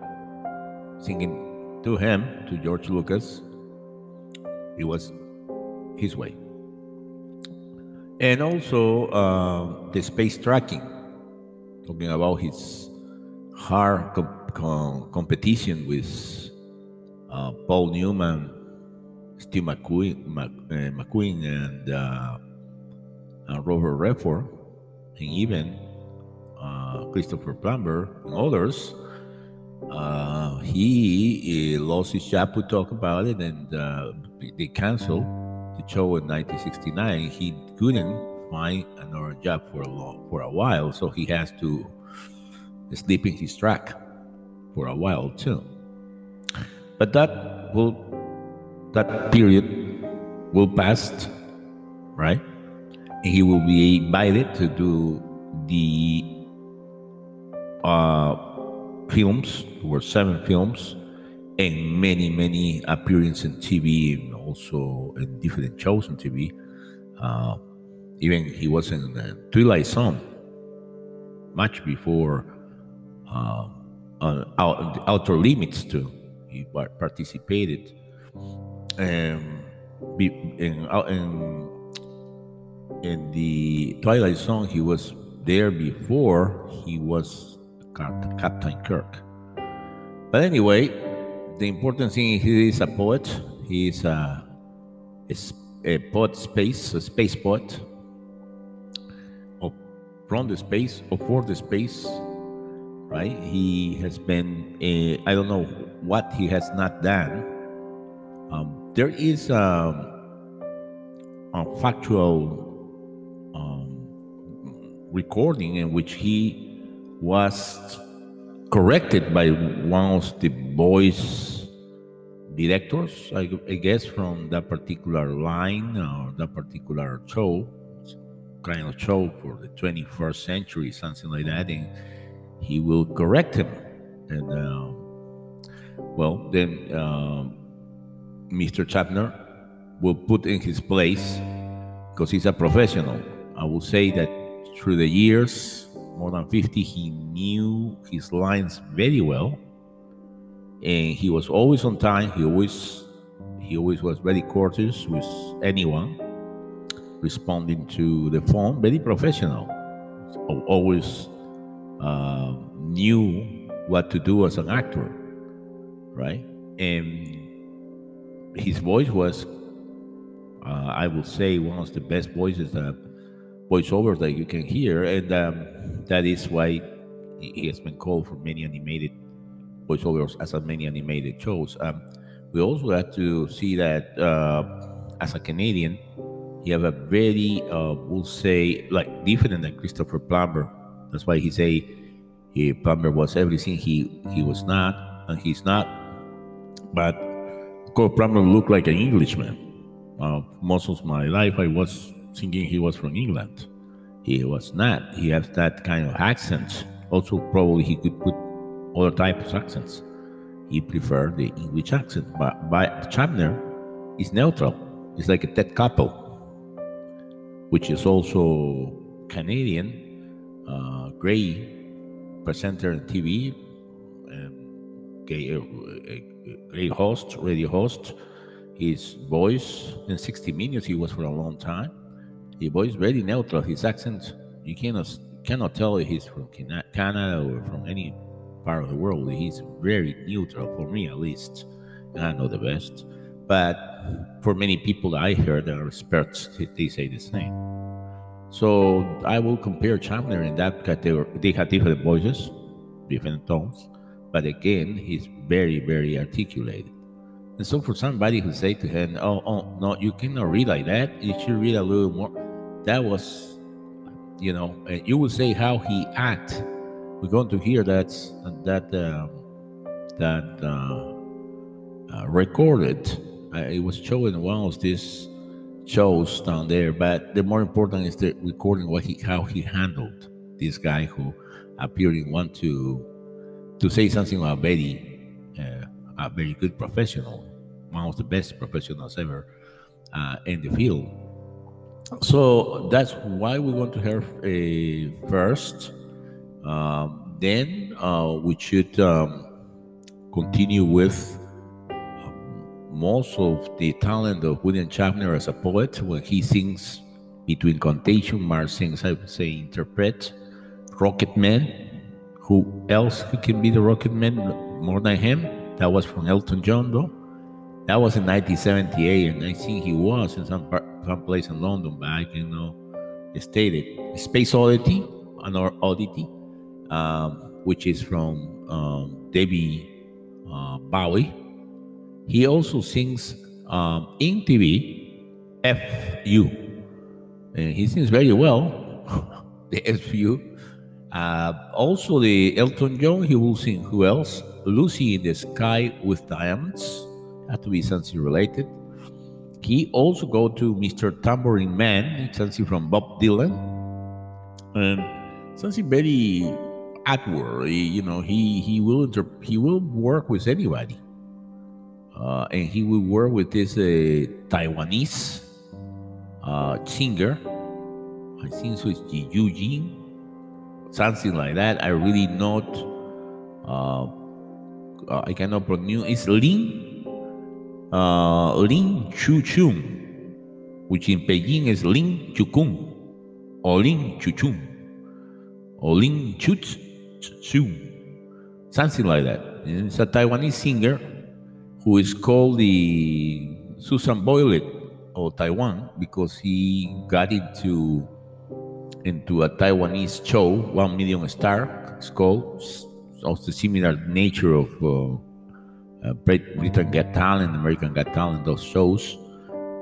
singing to him, to George Lucas, it was his way. And also uh, the space tracking, talking about his hard com- com- competition with uh, Paul Newman, Steve McQueen, Mc, uh, McQueen and uh, uh, Robert Redford, and even uh, Christopher Plummer and others. Uh, he uh, lost his job to talk about it, and they canceled the show in 1969. He couldn't find another job for a long, for a while, so he has to sleep in his track for a while too. But that will that period will pass, right? And he will be invited to do the uh, films. There were seven films and many, many appearances in TV and also in different shows on TV. Uh, even he was in the Twilight Zone much before uh, out, Outer Limits too. He participated. Um, in, in in the Twilight Zone, he was there before he was Captain Kirk. But anyway, the important thing he is a poet. He is a, a, a poet space, a space poet. From the space or for the space, right? He has been, a, I don't know what he has not done. Um, there is um, a factual um, recording in which he was corrected by one of the boys directors, I, I guess, from that particular line or that particular show, kind of show for the 21st century, something like that, and he will correct him. And um, well, then um, Mr. Shatner will put in his place because he's a professional. I will say that through the years, more than 50, he knew his lines very well. And he was always on time. He always he always was very courteous with anyone, responding to the phone, very professional. Al- Always uh, knew what to do as an actor, right? And his voice was, uh, I will say, one of the best voices that voiceovers that you can hear, and um, that is why he has been called for many animated voiceovers as a many animated shows. Um, we also have to see that uh, as a Canadian, he have a very, uh, we'll say, like different than Christopher Plummer. That's why he say he, Plummer was everything he he was not, and he's not. But Cole Plummer looked like an Englishman. Uh, most of my life, I was thinking he was from England. He was not. He has that kind of accent. Also, probably he could put other types of accents. He preferred the English accent. But, but Shatner is neutral. It's like a Ted Koppel, which is also Canadian, uh, gray presenter on TV, um, gay, uh, uh, great host, radio host. His voice in 60 Minutes, he was for a long time. His voice very neutral. His accent, you cannot cannot tell if he's from Canada or from any part of the world. He's very neutral for me, at least. And I know the best, but for many people I heard that are experts, they- say the same. So I will compare Shatner in that category. They have different voices, different tones, but again, he's very, very articulated. And so for somebody who say to him, "Oh, oh, no, you cannot read like that. You should read a little more," that was, you know, you will say how he act. We're going to hear that that um, that uh, uh, recorded. It was shown in one of these shows down there. But the more important is the recording what he how he handled this guy who appeared in one to to say something about very uh, a very good professional, one of the best professionals ever uh, in the field. So that's why we want to hear uh, first. Um, then uh, we should um, continue with most of the talent of William Shatner as a poet when he sings between Contagion, Mars sings, I would say, interpret Rocket Man. Who else who can be the Rocket Man more than him? That was from Elton John, though. That was in 1978, and I think he was in some part, some place in London, but I can know stated Space Oddity, another Oddity, um, which is from um, Debbie uh, Bowie. He also sings um, in TV FU. and he sings very well. the FU. Uh, also, the Elton John, he will sing. Who else? Lucy in the Sky with Diamonds. Have to be something related. He also go to Mr. Tambourine Man. Something from Bob Dylan, and something very outward. You know, he he will inter- he will work with anybody, uh, and he will work with this uh, Taiwanese uh, singer. I think so. It's Ji Jin, something like that. I really not. Uh, uh, I cannot pronounce. It's Lin uh, Lin Chu Chung, which in Beijing is Lin Chukung, or Lin Chuchung, or Lin Chu Chung, something like that. It's a Taiwanese singer who is called the Susan Boyle of Taiwan because he got into into a Taiwanese show, One Million Star. It's called of the similar nature of uh, uh, Britain Got Talent, American Got Talent, those shows,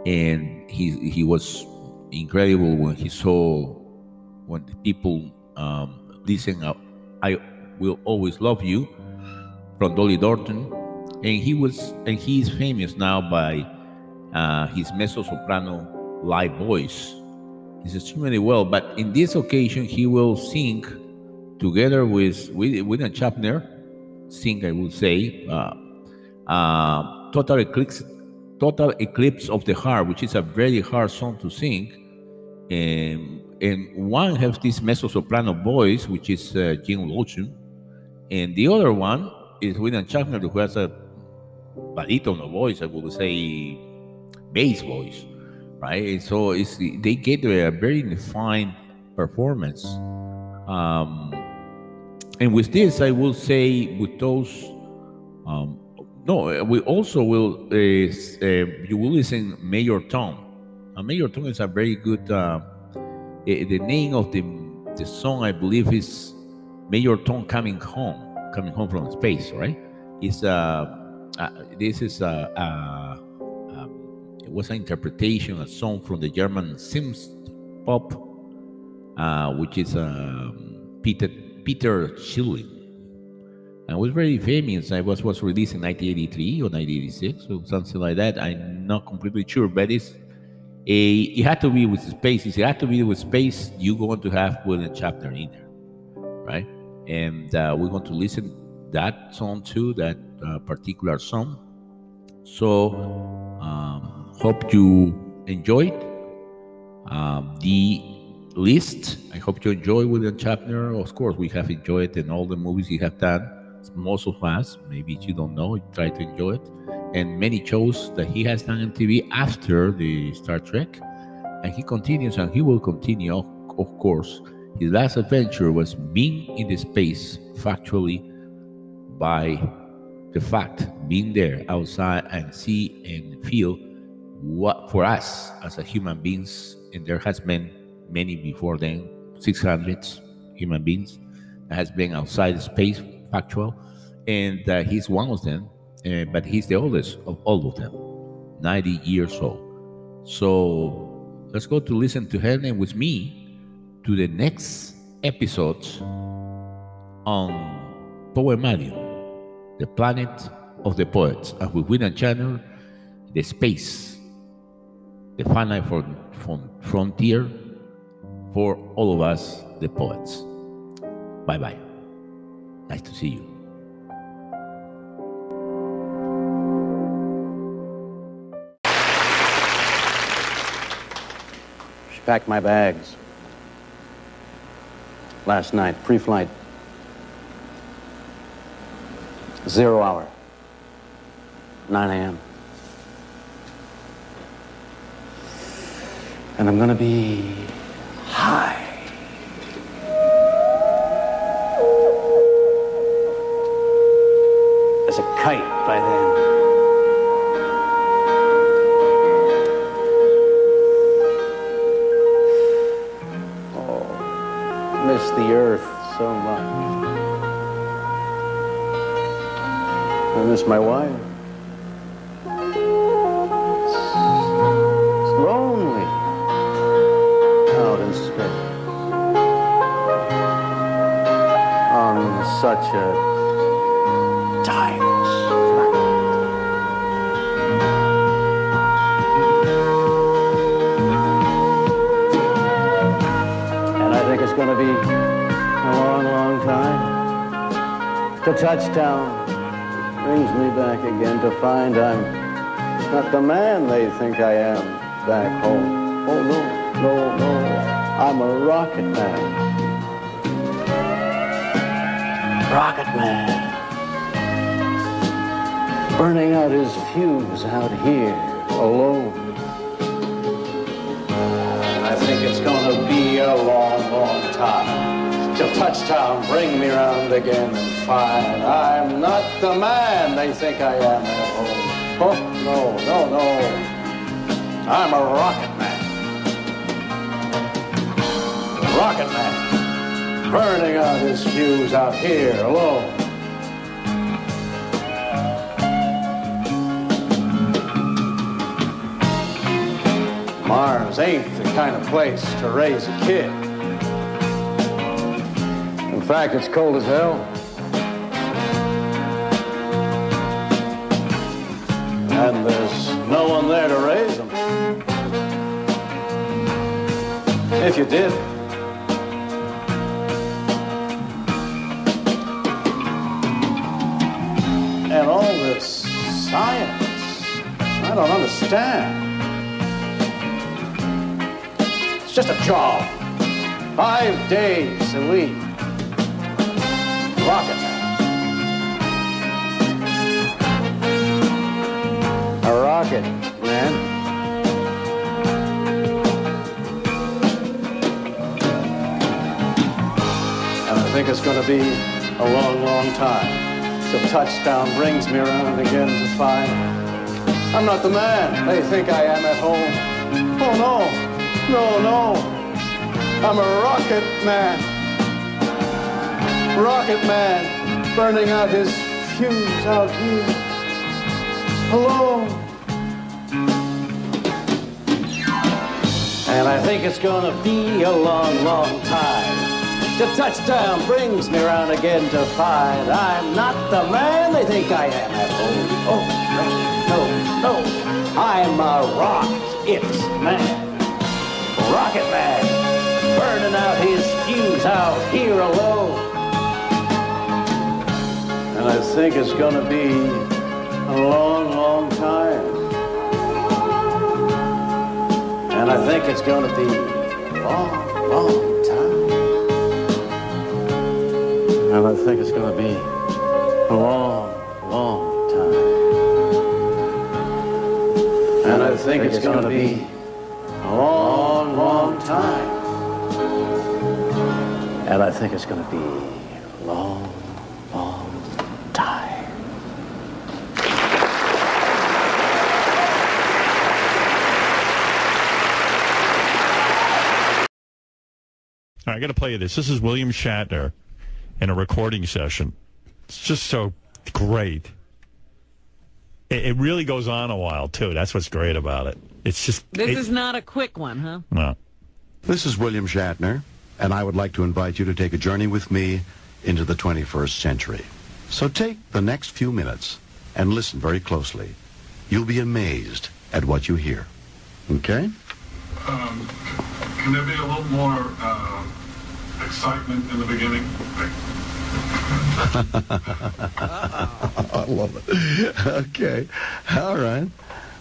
and he he was incredible when he saw when the people um, listen. Uh, I will always love you from Dolly Parton, and he was and he is famous now by uh, his mezzo soprano live voice. He's extremely well, but in this occasion he will sing together with William Shatner. Sing, I would say, uh, uh, Total Eclipse, Total Eclipse of the Heart, which is a very hard song to sing. And, and one has this mezzo soprano voice, which is uh, Jim Lochun, and the other one is William Shatner, who has a baritono voice, I would say bass voice, right? And so it's they get a very defined performance. Um, and with this, I will say, with those um, no, we also will. Uh, uh, you will listen Major Tom. Uh, Major Tom is a very good. Uh, the name of the the song, I believe, is Major Tom coming home, coming home from space. Right? It's uh, uh this is a. Uh, it was an interpretation, a song from the German synth pop, which is um, Peter Peter Schilling and was very famous. I was was released in 1983 or 1986 or something like that. I'm not completely sure, but it's a it had to be with space. It had to be with space. You're going to have William Shatner in there, right? And uh, we're going to listen that song too, that uh, particular song. So um, hope you enjoyed um, the list. I hope you enjoy William Shatner. Of course, we have enjoyed in all the movies he have done most of us, maybe you don't know, try to enjoy it, and many shows that he has done on TV after the Star Trek, and he continues and he will continue, of course. His last adventure was being in the space factually by the fact being there outside and see and feel what for us as a human beings, and there has been many before then, 600 human beings that has been outside space factual, and uh, he's one of them, uh, but he's the oldest of all of them, 90 years old. So let's go to listen to Helen with me to the next episode on Poemarium, the planet of the poets, and with William Shatner the space, the finite frontier for all of us, the poets. Bye bye. Nice to see you. She packed my bags. Last night, pre flight. Zero hour. 9 a.m. And I'm gonna be high. as a kite by then. Oh, miss the earth so much. I miss my wife. It's, lonely out in space on such a timeless. And I think it's going to be a long, long time to touchdown brings me back again to find I'm not the man they think I am back home. Oh, no, no, no. I'm a rocket man. Rocket man. Burning out his fuse out here alone. I think it's gonna be a long, long time till touchdown bring me round again and find I'm not the man they think I am at home. Oh, no, no, no. I'm a rocket man. Rocket man. Burning out his fuse out here alone. Mars ain't the kind of place to raise a kid. In fact, it's cold as hell. And there's no one there to raise them. If you did. And all this science, I don't understand. It's just a job. Five days a week. Rocket man. A rocket man. And I think it's going to be a long, long time till touchdown brings me around again to find I'm not the man they think I am at home. Oh no, no, no. I'm a rocket man. Rocket man burning out his fuse out here. Hello. And I think it's gonna be a long, long time. The touchdown brings me around again to find I'm not the man they think I am. Oh, no, no. I'm a rocket man. Rocket man. Burning out his fuse out here alone. And I think it's gonna be a long, long time. And I think it's gonna be a long, long time. And I think it's gonna be a long, long time. And I think it's gonna be a long, long time. And I think it's gonna be a long, long time. All right, I got to play you this. This is William Shatner in a recording session. It's just so great. It, it really goes on a while too. That's what's great about it. It's just This it- is not a quick one, huh? no. This is William Shatner, and I would like to invite you to take a journey with me into the 21st century. So take the next few minutes and listen very closely. You'll be amazed at what you hear. Okay? Um, can there be a little more uh, excitement in the beginning? I love it. Okay. All right.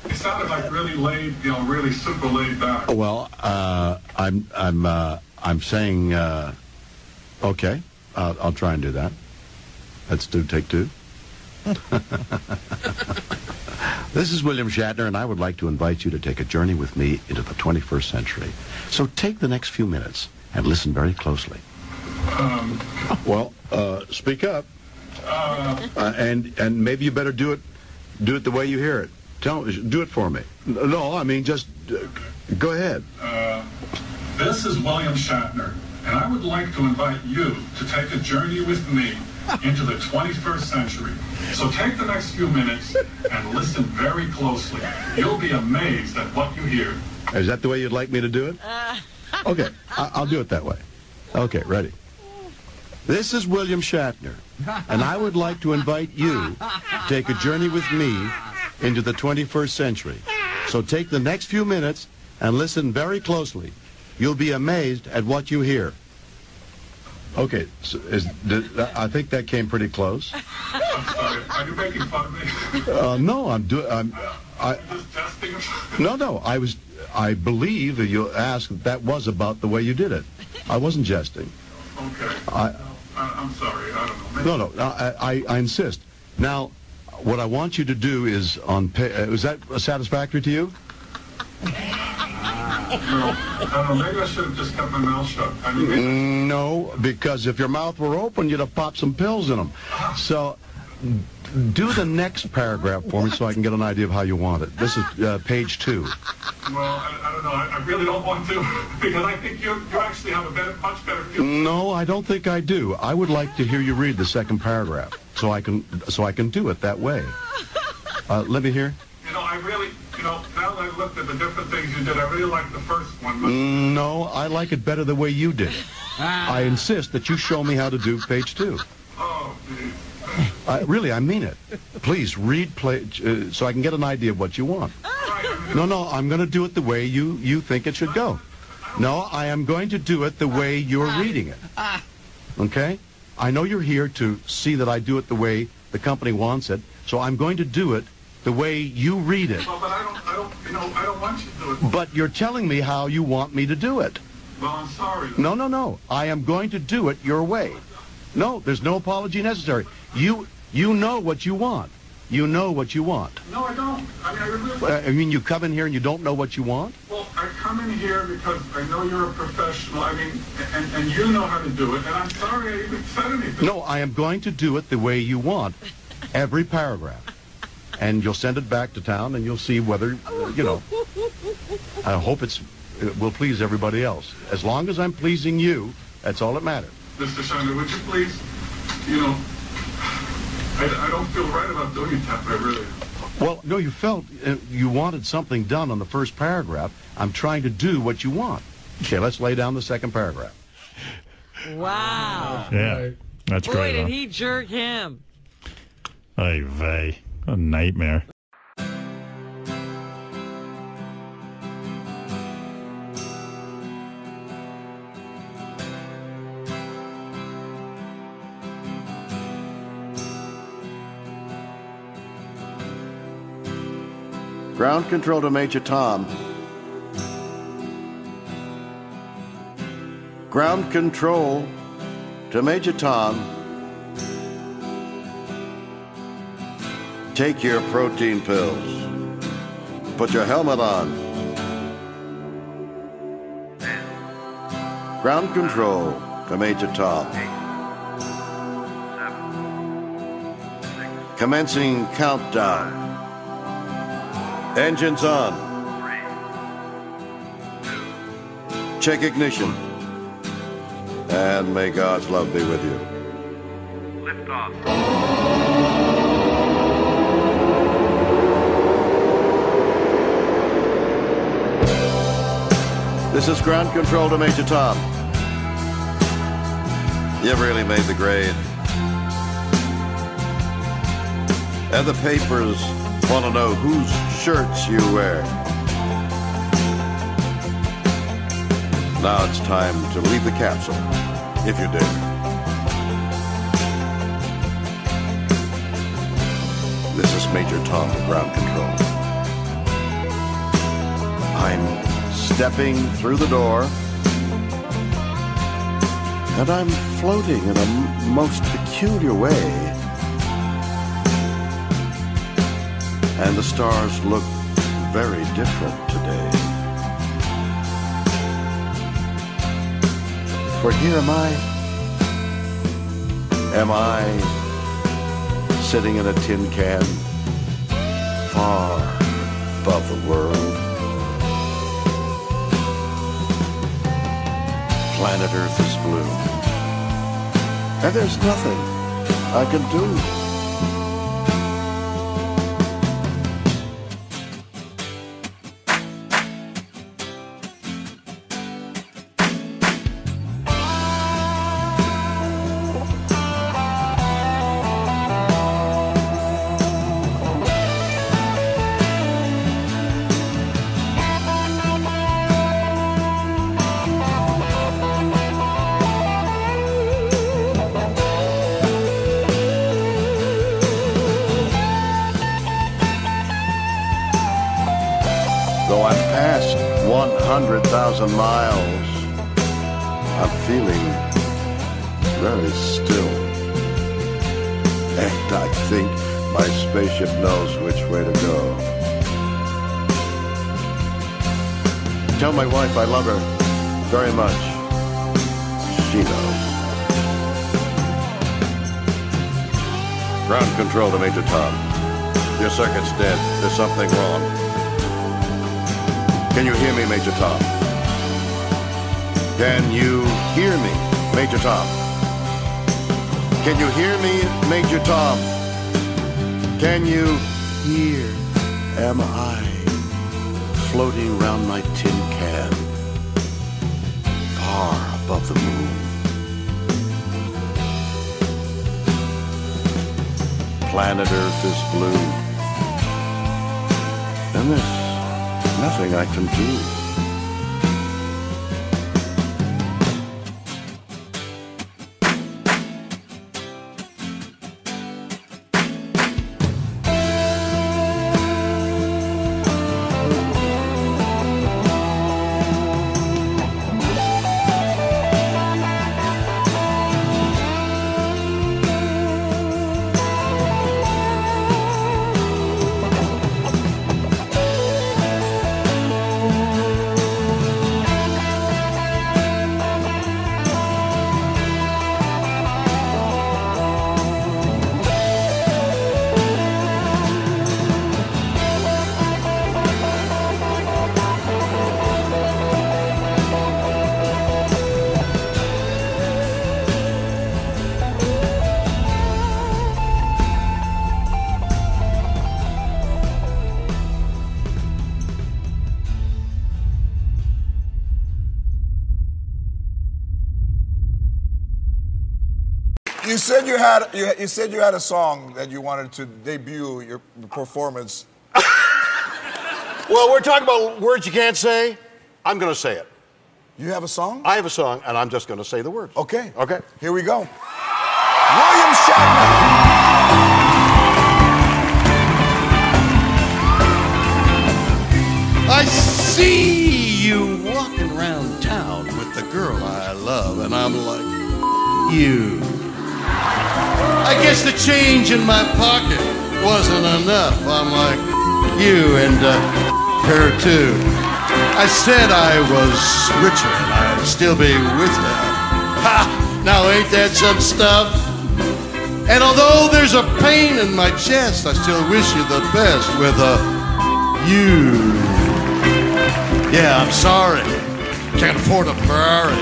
It sounded like really laid, you know, really super laid back. Well, uh, I'm I'm uh, I'm saying uh, okay. I'll, I'll try and do that. Let's do take two. this is William Shatner, and I would like to invite you to take a journey with me into the 21st century. So take the next few minutes and listen very closely. Um, Well, uh, speak up, uh, uh, and and maybe you better do it do it the way you hear it. Tell do it for me. No, I mean just uh, go ahead. uh, this is William Shatner, and I would like to invite you to take a journey with me into the 21st century. So take the next few minutes and listen very closely. You'll be amazed at what you hear. Is that the way you'd like me to do it? Okay, I- I'll do it that way. Okay, ready. This is William Shatner, and I would like to invite you to take a journey with me into the 21st century. So take the next few minutes and listen very closely. You'll be amazed at what you hear. Okay, so is, did, I think that came pretty close. I'm sorry. Are you making fun of me? Uh, no, I'm doing. I'm. I. Just testing. No, no. I was. I believe that you asked that, that was about the way you did it. I wasn't jesting. Okay. I. I I'm sorry. I don't know. No, no. I, I, I insist. Now, what I want you to do is on. Pa- uh, is that satisfactory to you? I don't know. Maybe I should have just kept my mouth shut. I mean, Mm, No, because if your mouth were open, you'd have popped some pills in them. So, do the next paragraph for me so I can get an idea of how you want it. This is uh, page two. well, I, I don't know. I, I really don't want to because I think you you actually have a better, much better feel. No, I don't think I do. I would like to hear you read the second paragraph so I can so I can do it that way. Uh, let me hear. You know, I really, you know, now that I looked at the different things you did, I really like the first one. But Mm, No, I like it better the way you did it. I insist that you show me how to do page two. oh, geez. I, really, I mean it. Please read play uh, so I can get an idea of what you want. No, no, I'm going to do it the way you you think it should go. No, I am going to do it the way you're reading it. Okay? I know you're here to see that I do it the way the company wants it, so I'm going to do it the way you read it. Well, but I don't, I don't, you know, I don't want you to do it. But you're telling me how you want me to do it. Well, I'm sorry. No, no, no. I am going to do it your way. No, there's no apology necessary. You you know what you want. You know what you want. No, I don't. I mean, I really. I mean, you come in here and you don't know what you want? Well, I come in here because I know you're a professional. I mean, and, and you know how to do it. And I'm sorry I even said anything. No, I am going to do it the way you want, every paragraph. And you'll send it back to town and you'll see whether, you know, I hope it's it will please everybody else. As long as I'm pleasing you, that's all that matters. Mr. Shatner, would you please, you know, I, I don't feel right about doing it that way, really. Well, no, you felt uh, you wanted something done on the first paragraph. I'm trying to do what you want. Okay, let's lay down the second paragraph. Wow. Yeah, that's Boy, great. did huh? he jerk him. Ay vey. A nightmare. Ground control to Major Tom. Ground control to Major Tom. Take your protein pills. Put your helmet on. Ground control to Major Tom. Commencing countdown. Engines on. Check ignition. And may God's love be with you. Lift off. This is ground control to Major Tom. You've really made the grade. And the papers want to know whose shirts you wear. Now it's time to leave the capsule, if you dare. This is Major Tom of Ground Control. I'm stepping through the door, and I'm floating in a most peculiar way. And the stars look very different today. For here am I. Am I sitting in a tin can far above the world? Planet Earth is blue. And there's nothing I can do. 100,000 miles, I'm feeling very still. And I think my spaceship knows which way to go. Tell my wife I love her very much. She knows. Ground control to Major Tom. Your circuit's dead. There's something wrong. Can you hear me, Major Tom? Can you hear me, Major Tom? Can you hear me, Major Tom? Can you hear? Am I floating round my tin can, far above the moon? Planet Earth is blue, and there's nothing I can do. You said you had you, you said you had a song that you wanted to debut your performance. Well, we're talking about words you can't say. I'm going to say it. You have a song? I have a song, and I'm just going to say the words. Okay. Okay. Here we go. William Shatner. I see you walking around town with the girl I love, and I'm like, you. I guess the change in my pocket wasn't enough. I'm like, you and uh, her too. I said I was richer and I'd still be with her. Ha! Now ain't that some stuff? And although there's a pain in my chest, I still wish you the best with a you. Yeah, I'm sorry. Can't afford a Ferrari.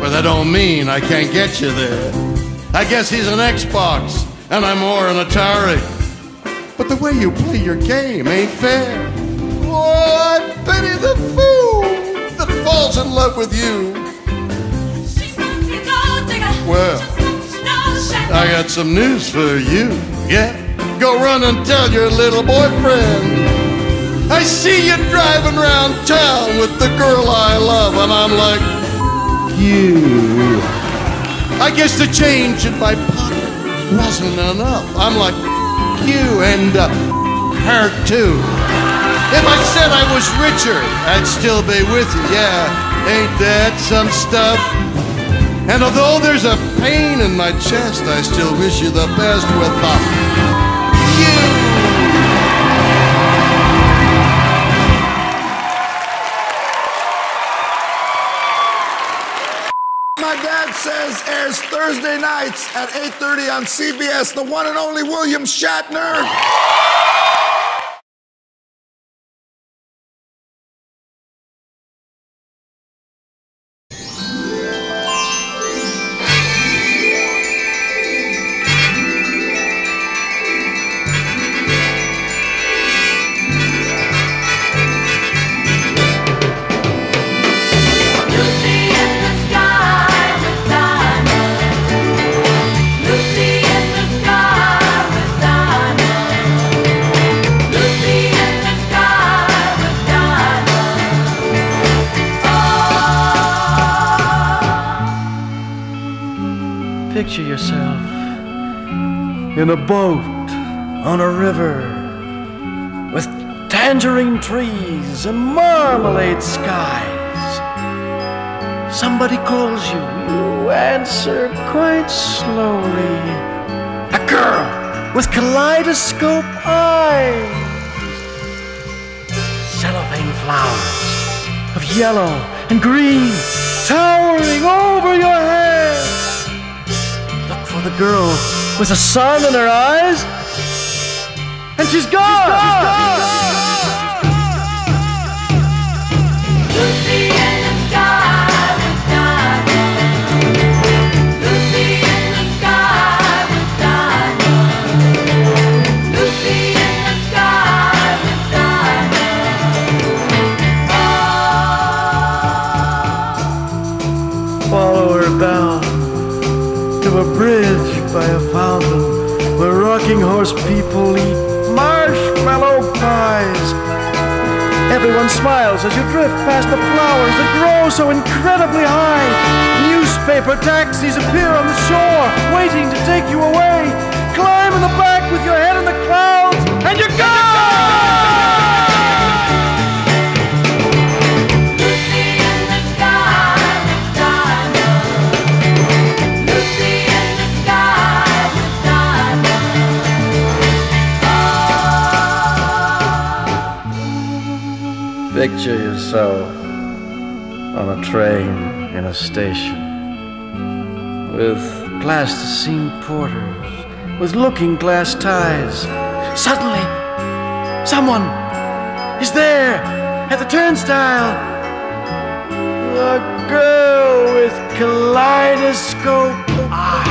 But that don't mean I can't get you there. I guess he's an Xbox, and I'm more an Atari. But the way you play your game ain't fair. Oh, I pity the fool that falls in love with you. Well, I got some news for you. Yeah, go run and tell your little boyfriend. I see you driving around town with the girl I love, and I'm like, you. I guess the change in my pocket wasn't enough. I'm like, you and uh, her too. If I said I was richer, I'd still be with you. Yeah, ain't that some stuff? And although there's a pain in my chest, I still wish you the best with the airs Thursday nights at 8:30 on CBS. The one and only William Shatner. Picture yourself in a boat on a river with tangerine trees and marmalade skies. Somebody calls you, you answer quite slowly. A girl with kaleidoscope eyes. Cellophane flowers of yellow and green towering over your head. The girl with the sun in her eyes, and she's gone. Follow you drift past the flowers that grow so incredibly high. Newspaper taxis appear on the shore, waiting to take you away. Climb in the back with your head in the clouds, and you're gone! Picture yourself on a train in a station with plasticine porters with looking glass ties. Suddenly, someone is there at the turnstile. A girl with kaleidoscope eyes.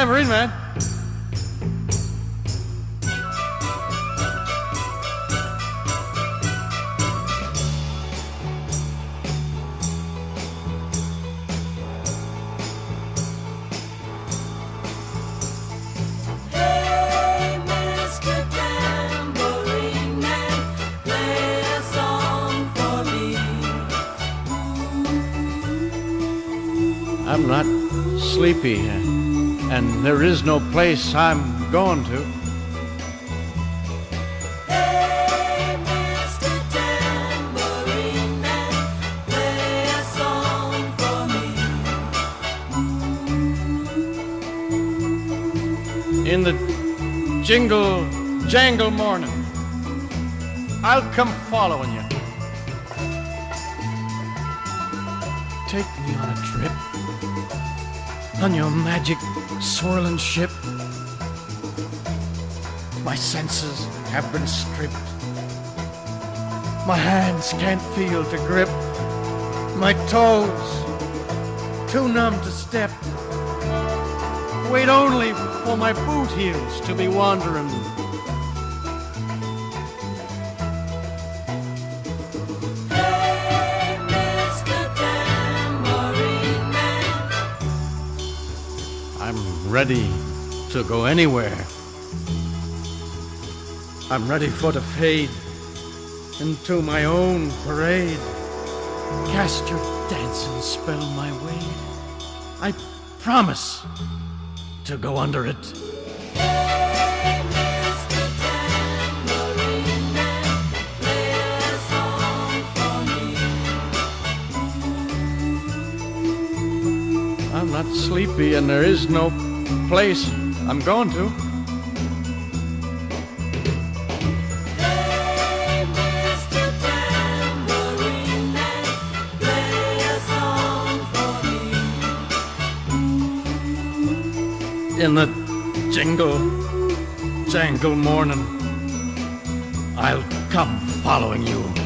Tambourine Man. I'm not sleepy, and there is no place I'm going to. In the jingle jangle morning, I'll come following you. Take me on a trip on your magic swirling ship. My senses have been stripped. My hands can't feel to grip. My toes too numb to step. Wait only for my boot heels to be wandering. Ready to go anywhere. I'm ready for the fade into my own parade. Cast your dancing spell my way. I promise to go under it. I'm not sleepy and there is no place I'm going to. In the jingle, jangle morning, I'll come following you.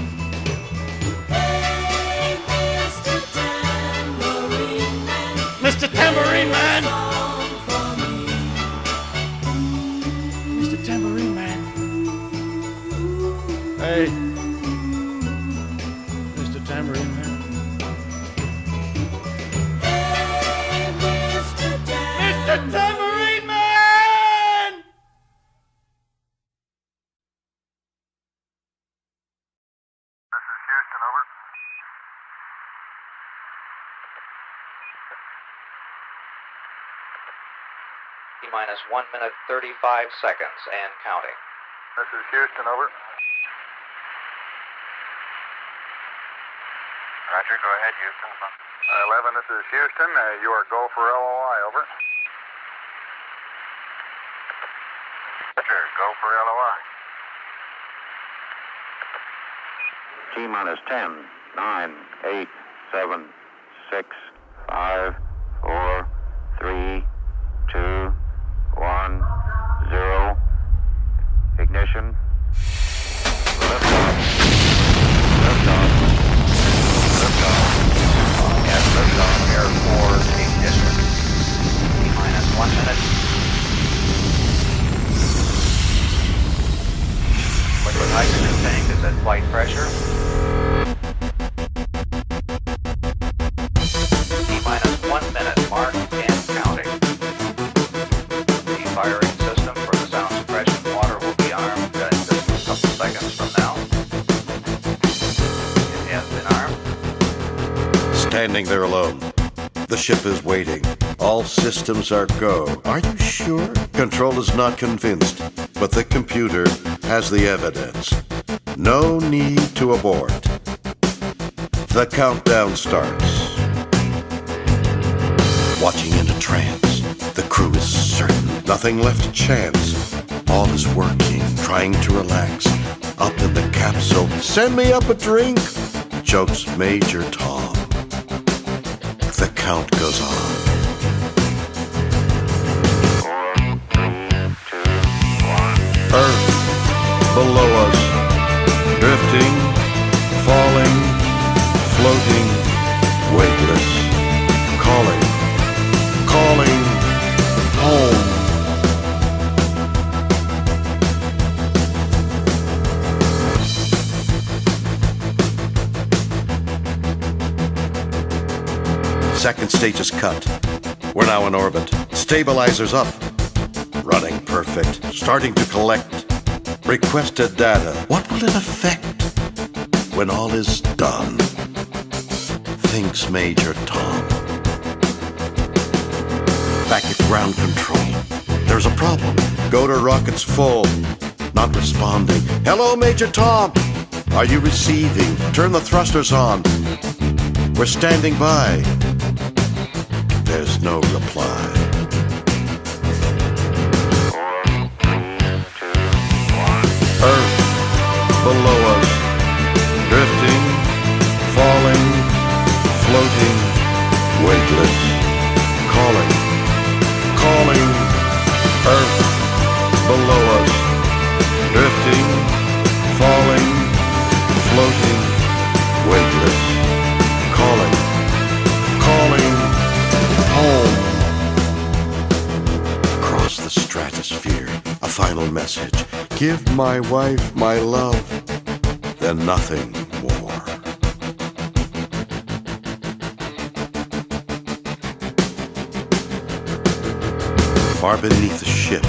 Minus 1 minute 35 seconds and counting. This is Houston, over. Roger, go ahead, Houston. Uh, 11, this is Houston. Uh, you are go for LOI, over. Roger, go for LOI. T minus 10, 9, 8, 7, 6, 5, 4, 3, Ignition. Liftoff. Liftoff. Liftoff. Yes, liftoff. Air 4 ignition. T minus 1 minute. Liquid hydrogen tank is at flight pressure. Standing there alone. The ship is waiting. All systems are go. Are you sure? Control is not convinced, but the computer has the evidence. No need to abort. The countdown starts. Watching in a trance, the crew is certain. Nothing left to chance. All is working, trying to relax. Up in the capsule, send me up a drink, jokes Major Tom. Count goes on. Earth below us, drifting, falling, floating, weightless, calling, calling, home. Second stage is cut. We're now in orbit. Stabilizers up. Running perfect. Starting to collect. Requested data. What will it affect when all is done? Thinks Major Tom. Back at ground control. There's a problem. Go to rockets full. Not responding. Hello, Major Tom. Are you receiving? Turn the thrusters on. We're standing by. There's no reply. Earth below Give my wife my love, then nothing more. Far beneath the ship,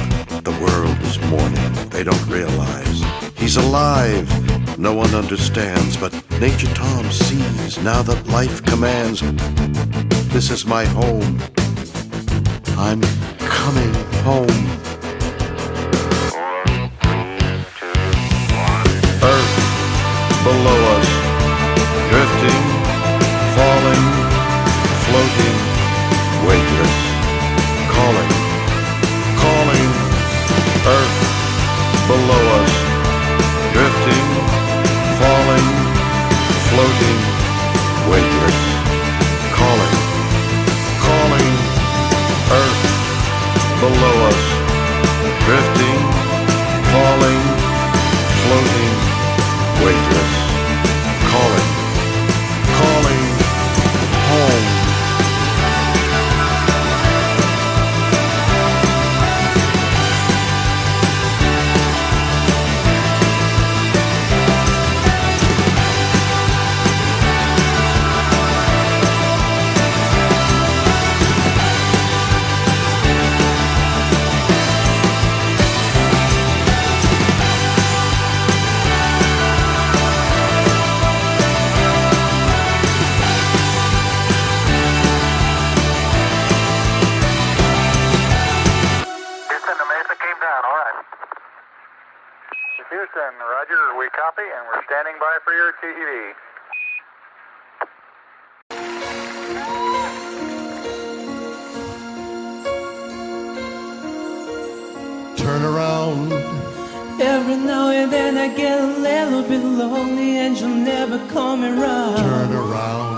the world is mourning. They don't realize he's alive. No one understands, but Major Tom sees now that life commands. This is my home. I'm coming home. Below we're standing by for your TED. Turn around. Every now and then I get a little bit lonely and you'll never come around. Turn around.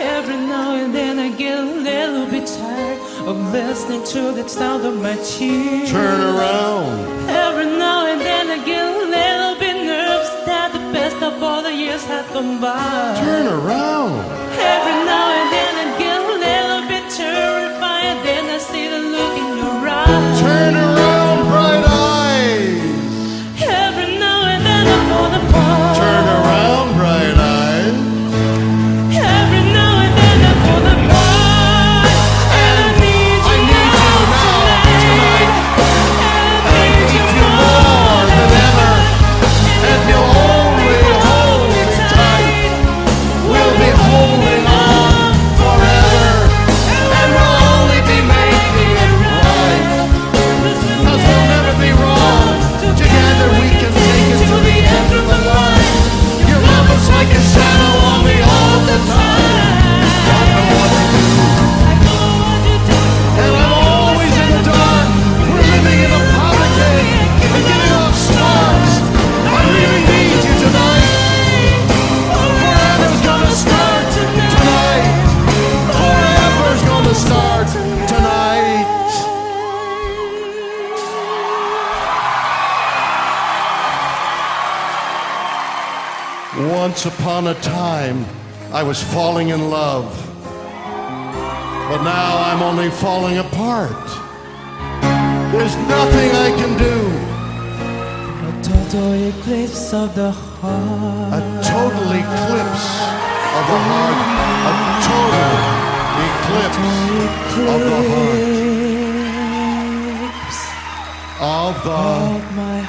Every now and then I get a little bit tired of listening to the sound of my tears. Turn around. Every now and then I get a little years have gone by. Turn around. Every now and Once upon a time, I was falling in love. But now I'm only falling apart. There's nothing I can do. A total eclipse of the heart. A total eclipse of the heart. A total eclipse of the heart. Of the Of my